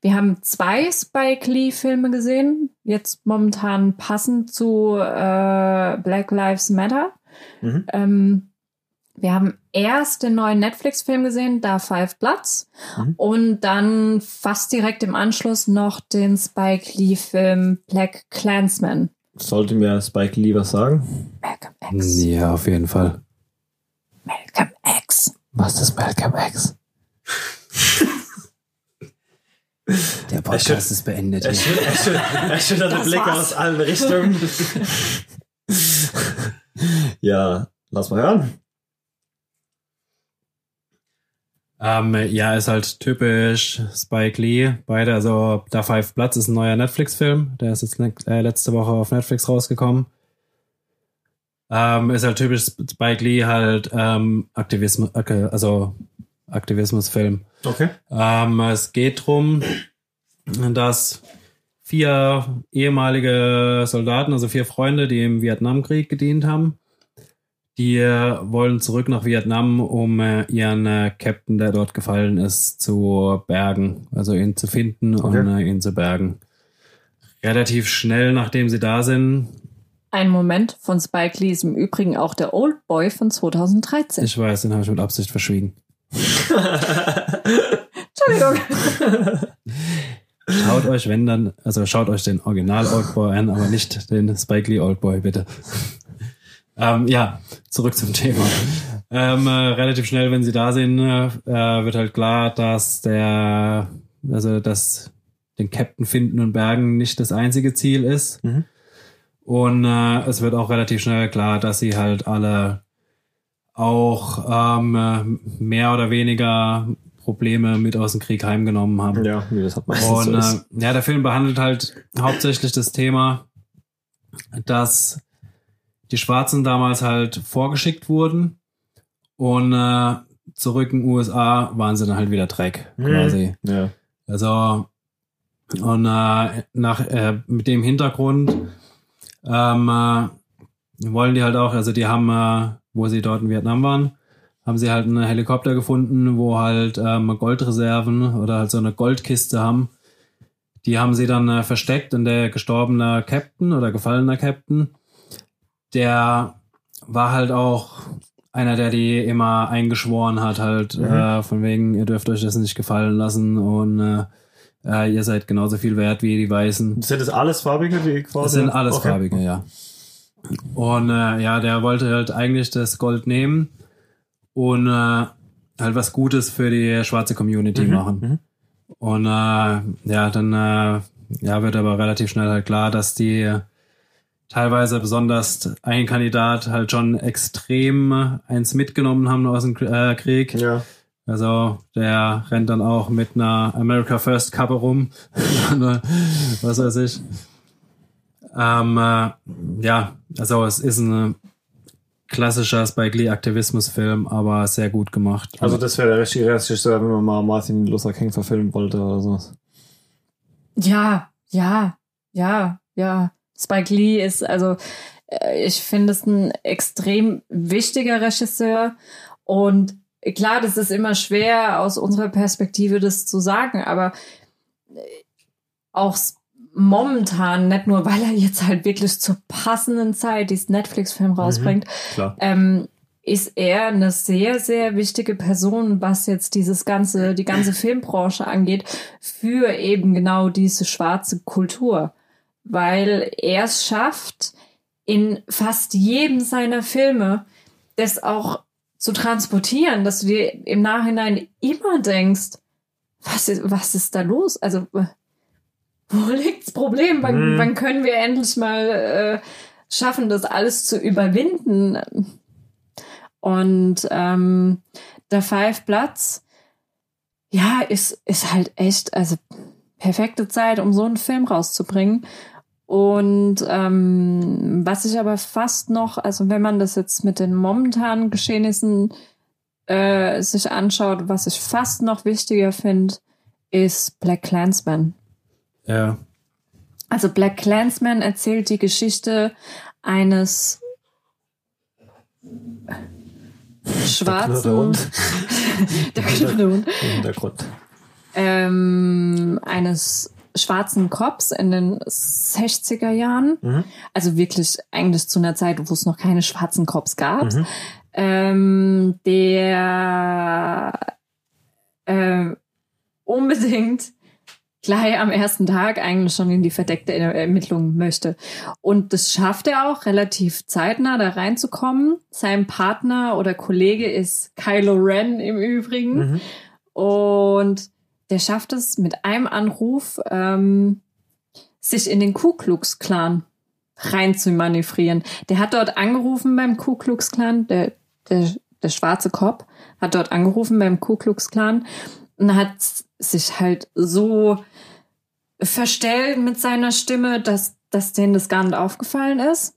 wir haben zwei Spike Lee-Filme gesehen, jetzt momentan passend zu äh, Black Lives Matter. Mhm. Ähm, wir haben erst den neuen Netflix-Film gesehen, Da Five Bloods, mhm. und dann fast direkt im Anschluss noch den Spike Lee-Film Black Clansman. Sollte mir Spike Lee was sagen? Malcolm X. Ja, auf jeden Fall. Malcolm X. Was ist Malcolm X? Der Podcast ist beendet. Er schüttert Blicke aus allen Richtungen. ja, lass mal hören. Ähm, ja, ist halt typisch Spike Lee. Beide, also Da Five Platz ist ein neuer Netflix-Film. Der ist jetzt äh, letzte Woche auf Netflix rausgekommen. Ähm, ist halt typisch Spike Lee halt ähm, Aktivismus, also Aktivismusfilm. Okay. Ähm, es geht drum, dass vier ehemalige Soldaten, also vier Freunde, die im Vietnamkrieg gedient haben, die wollen zurück nach Vietnam, um äh, ihren äh, Captain, der dort gefallen ist, zu bergen, also ihn zu finden okay. und äh, ihn zu bergen. Relativ schnell, nachdem sie da sind, Ein Moment von Spike Lee ist im Übrigen auch der Old Boy von 2013. Ich weiß, den habe ich mit Absicht verschwiegen. Entschuldigung. Schaut euch, wenn dann, also schaut euch den Original Oldboy an, aber nicht den Spike Lee Oldboy, bitte. ähm, ja, zurück zum Thema. Ähm, äh, relativ schnell, wenn sie da sind, äh, wird halt klar, dass der, also dass den Captain finden und bergen nicht das einzige Ziel ist. Mhm. Und äh, es wird auch relativ schnell klar, dass sie halt alle auch ähm, äh, mehr oder weniger Probleme mit aus dem Krieg heimgenommen haben. Ja, wie das hat meistens Und so äh, ist. ja, der Film behandelt halt hauptsächlich das Thema, dass die Schwarzen damals halt vorgeschickt wurden und äh, zurück in den USA waren sie dann halt wieder Dreck Mhm. quasi. Ja. Also und äh, nach äh, mit dem Hintergrund ähm, äh, wollen die halt auch, also die haben, äh, wo sie dort in Vietnam waren, haben sie halt einen Helikopter gefunden, wo halt ähm, Goldreserven oder halt so eine Goldkiste haben. Die haben sie dann äh, versteckt und der gestorbene Captain oder gefallener Captain, der war halt auch einer, der die immer eingeschworen hat, halt Mhm. äh, von wegen, ihr dürft euch das nicht gefallen lassen und äh, äh, ihr seid genauso viel wert wie die Weißen. Sind das alles Farbige, die quasi? Das sind alles Okay. farbige, ja. Und äh, ja, der wollte halt eigentlich das Gold nehmen und äh, halt was Gutes für die schwarze Community Mhm, machen. mhm. Und äh, ja, dann äh, ja, wird aber relativ schnell halt klar, dass die teilweise besonders ein Kandidat halt schon extrem eins mitgenommen haben aus dem äh, Krieg. Ja. Also der rennt dann auch mit einer America First Kappe rum. Was weiß ich. Ähm, äh, ja, also es ist ein klassischer Spike Lee Aktivismusfilm, aber sehr gut gemacht. Also das wäre der richtige Regisseur, wenn man mal Martin Luther King verfilmen wollte oder sowas. Ja, ja, ja, ja. Spike Lee ist, also äh, ich finde es ein extrem wichtiger Regisseur und klar, das ist immer schwer aus unserer Perspektive das zu sagen, aber äh, auch momentan, nicht nur weil er jetzt halt wirklich zur passenden Zeit diesen Netflix-Film rausbringt, Klar. ähm, ist er eine sehr, sehr wichtige Person, was jetzt dieses ganze, die ganze Filmbranche angeht, für eben genau diese schwarze Kultur. Weil er es schafft, in fast jedem seiner Filme das auch zu transportieren, dass du dir im Nachhinein immer denkst, was ist, was ist da los? Also, wo liegt's Problem? Wann, Mhm. wann können wir endlich mal äh, schaffen, das alles zu überwinden? Und ähm, der Five Platz, ja, ist, ist halt echt, also perfekte Zeit, um so einen Film rauszubringen. Und ähm, was ich aber fast noch, also wenn man das jetzt mit den momentanen Geschehnissen äh, sich anschaut, was ich fast noch wichtiger finde, ist Black Clansman. Ja. Also Black Clansman erzählt die Geschichte eines schwarzen der knurrende Hund. Hintergrund. ähm, eines schwarzen Cops in den 60er Jahren. Mhm. Also wirklich eigentlich zu einer Zeit, wo es noch keine schwarzen Cops gab. Mhm. Ähm, der äh, unbedingt gleich am ersten Tag eigentlich schon in die verdeckte Er- Ermittlung möchte. Und das schafft er auch relativ zeitnah da reinzukommen. Sein Partner oder Kollege ist Kylo Ren im Übrigen. Mhm. Und der schafft es mit einem Anruf, ähm, sich in den Ku Klux Klan rein zu manövrieren. Der hat dort angerufen beim Ku Klux Klan, der, der, der schwarze Cop hat dort angerufen beim Ku Klux Klan und hat sich halt so verstellt mit seiner Stimme, dass, dass denen das gar nicht aufgefallen ist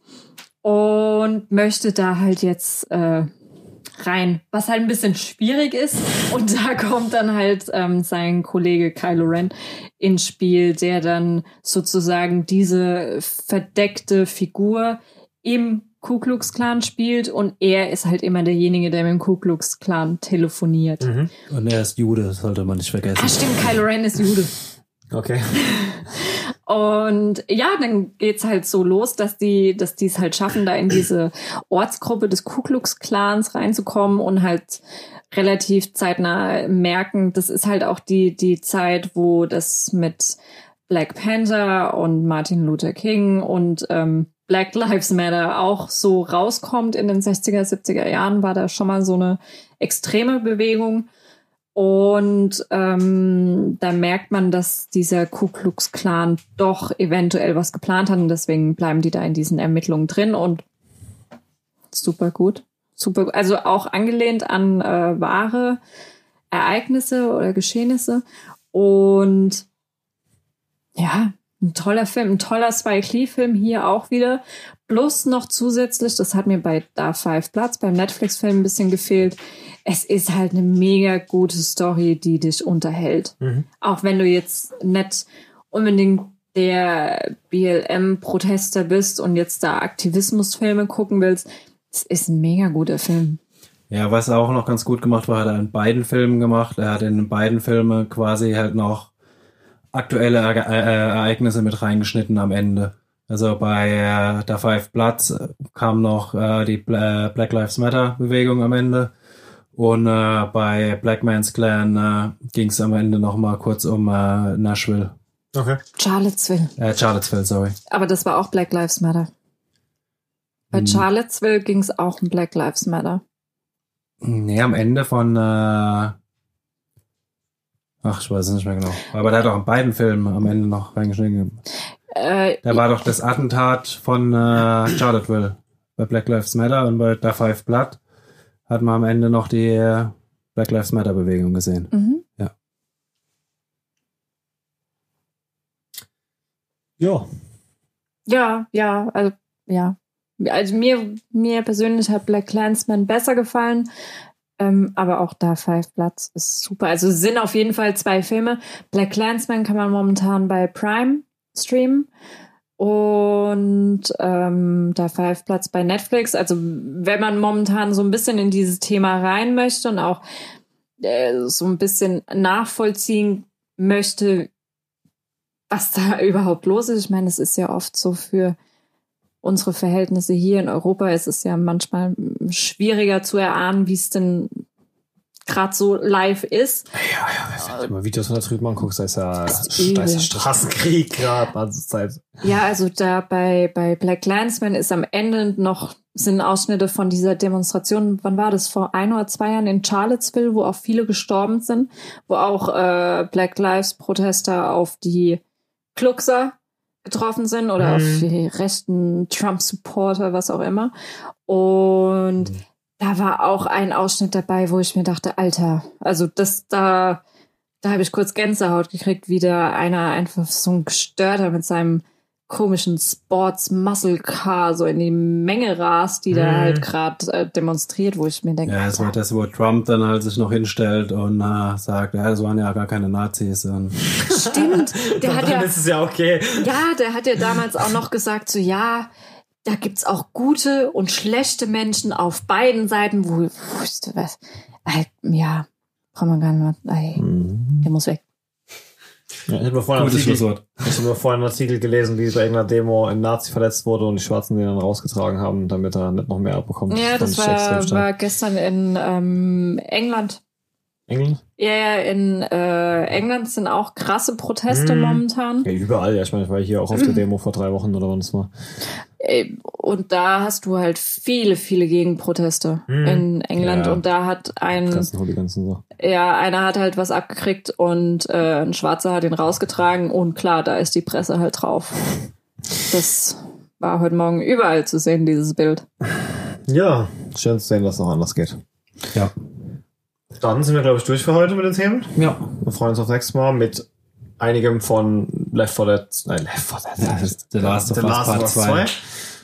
und möchte da halt jetzt äh, rein, was halt ein bisschen schwierig ist. Und da kommt dann halt ähm, sein Kollege Kylo Ren ins Spiel, der dann sozusagen diese verdeckte Figur im Ku Klux Klan spielt und er ist halt immer derjenige, der mit dem Ku Klux Klan telefoniert. Mhm. Und er ist Jude, das sollte man nicht vergessen. Ah, stimmt, Kylo Ren ist Jude. Okay. Und ja, dann geht's halt so los, dass die, dass die es halt schaffen, da in diese Ortsgruppe des Ku Klux Klans reinzukommen und halt relativ zeitnah merken, das ist halt auch die, die Zeit, wo das mit Black Panther und Martin Luther King und ähm, Black Lives Matter auch so rauskommt in den 60er, 70er Jahren, war da schon mal so eine extreme Bewegung. Und ähm, da merkt man, dass dieser Ku Klux Klan doch eventuell was geplant hat und deswegen bleiben die da in diesen Ermittlungen drin und super gut. Super, also auch angelehnt an äh, wahre Ereignisse oder Geschehnisse. Und ja, ein toller Film, ein toller Spike Lee-Film hier auch wieder. Plus noch zusätzlich, das hat mir bei Da Five Platz beim Netflix-Film ein bisschen gefehlt, es ist halt eine mega gute Story, die dich unterhält. Mhm. Auch wenn du jetzt nicht unbedingt der BLM-Protester bist und jetzt da Aktivismusfilme gucken willst, es ist ein mega guter Film. Ja, was er auch noch ganz gut gemacht war, hat er in beiden Filmen gemacht. Er hat in beiden Filmen quasi halt noch aktuelle Ere- äh, Ereignisse mit reingeschnitten am Ende. Also bei äh, der Five Bloods äh, kam noch äh, die Bla- äh, Black Lives Matter Bewegung am Ende. Und äh, bei Black Man's Clan äh, ging es am Ende noch mal kurz um äh, Nashville. Okay. Charlottesville. Äh, Charlottesville, sorry. Aber das war auch Black Lives Matter. Bei Hm. Charlottesville ging es auch um Black Lives Matter. Nee, am Ende von äh, Ach, ich weiß es nicht mehr genau. Aber der hat auch in beiden Filmen am Ende noch reingeschnitten. Äh, Da war doch das Attentat von äh, Charlottesville bei Black Lives Matter und bei der Five Blood hat man am Ende noch die äh, Black Lives Matter Bewegung gesehen. mhm. Ja. Ja, ja, also ja. Also mir, mir persönlich hat Black Clansman besser gefallen. Ähm, aber auch da Five Bloods ist super. Also sind auf jeden Fall zwei Filme. Black Clansman kann man momentan bei Prime streamen. Und ähm, da Five Bloods bei Netflix. Also wenn man momentan so ein bisschen in dieses Thema rein möchte und auch äh, so ein bisschen nachvollziehen möchte, was da überhaupt los ist. Ich meine, es ist ja oft so für unsere Verhältnisse hier in Europa ist es ja manchmal schwieriger zu erahnen, wie es denn gerade so live ist. Ja, ja, wenn du mal Videos von da drüben anguckst, da ist ja, ist ist. Straßenkrieg gerade, ganze Zeit. Ja, also da bei, bei Black Clansman ist am Ende noch, sind Ausschnitte von dieser Demonstration, wann war das, vor ein oder zwei Jahren in Charlottesville, wo auch viele gestorben sind, wo auch äh, Black Lives Protester auf die Kluxer getroffen sind oder Mhm. auf die rechten Trump-Supporter, was auch immer. Und Mhm. da war auch ein Ausschnitt dabei, wo ich mir dachte, Alter, also das da, da habe ich kurz Gänsehaut gekriegt, wie da einer einfach so ein Gestörter mit seinem komischen Sports Muscle Car so in die Menge rast, die da Mhm. halt gerade äh, demonstriert, wo ich mir denke, Ja, es war das, wo Trump dann halt sich noch hinstellt und äh, sagt, ja, das waren ja gar keine Nazis. Und stimmt, der hat Dann ja, ist es ja okay. ja, der hat ja damals auch noch gesagt, so ja, da gibt's auch gute und schlechte Menschen auf beiden Seiten, wo, ist was, halt, ja, braucht man gar nicht mehr, ey, der muss weg. Ja, ich habe vorhin, Artikel- ich vorhin einen Artikel gelesen, wie bei irgendeiner Demo ein Nazi verletzt wurde und die Schwarzen den dann rausgetragen haben, damit er nicht noch mehr abbekommt. Ja, das extrem war, war gestern in ähm, England. England? Ja, ja, in äh, England sind auch krasse Proteste Mm. momentan. Ja, überall. Ja, ich meine, ich war hier auch auf der Demo vor drei Wochen oder wann es war. Äh, Und da hast du halt viele, viele Gegenproteste Mm. in England. Ja. Und da hat ein, Ganzen Hooligans so. ja, einer hat halt was abgekriegt und äh, ein Schwarzer hat ihn rausgetragen. Und klar, da ist die Presse halt drauf. Das war heute Morgen überall zu sehen, dieses Bild. Ja, schön zu sehen, dass es noch anders geht. ja. Dann sind wir, glaube ich, durch für heute mit den Themen. Ja. Wir freuen uns aufs nächste Mal mit einigem von Left 4 Dead, nein, Left 4 Dead. Ja, das ist The Last of The Us Last of Part Us 2. 2.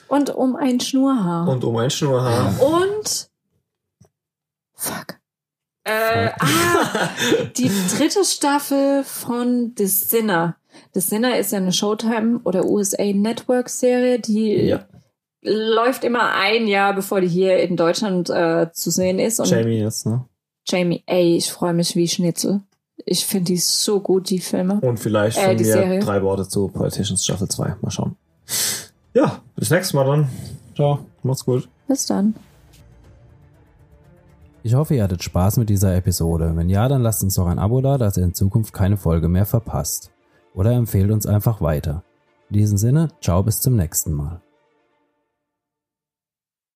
Und um ein Schnurrhaar. Und um ein Schnurrhaar. Und fuck. Äh, ah, die dritte Staffel von The Sinner. The Sinner ist ja eine Showtime oder USA Network Serie, die Ja. läuft immer ein Jahr, bevor die hier in Deutschland äh, zu sehen ist. Und Jamie jetzt, ne? Jamie, ey, ich freue mich wie Schnitzel. Ich finde die so gut, die Filme. Und vielleicht Äh, von mir Serie. drei Worte zu Politicians Staffel 2. Mal schauen. Ja, bis nächstes Mal dann. Ciao. Macht's gut. Bis dann. Ich hoffe, ihr hattet Spaß mit dieser Episode. Wenn ja, dann lasst uns doch ein Abo da, dass ihr in Zukunft keine Folge mehr verpasst. Oder empfehlt uns einfach weiter. In diesem Sinne, ciao bis zum nächsten Mal.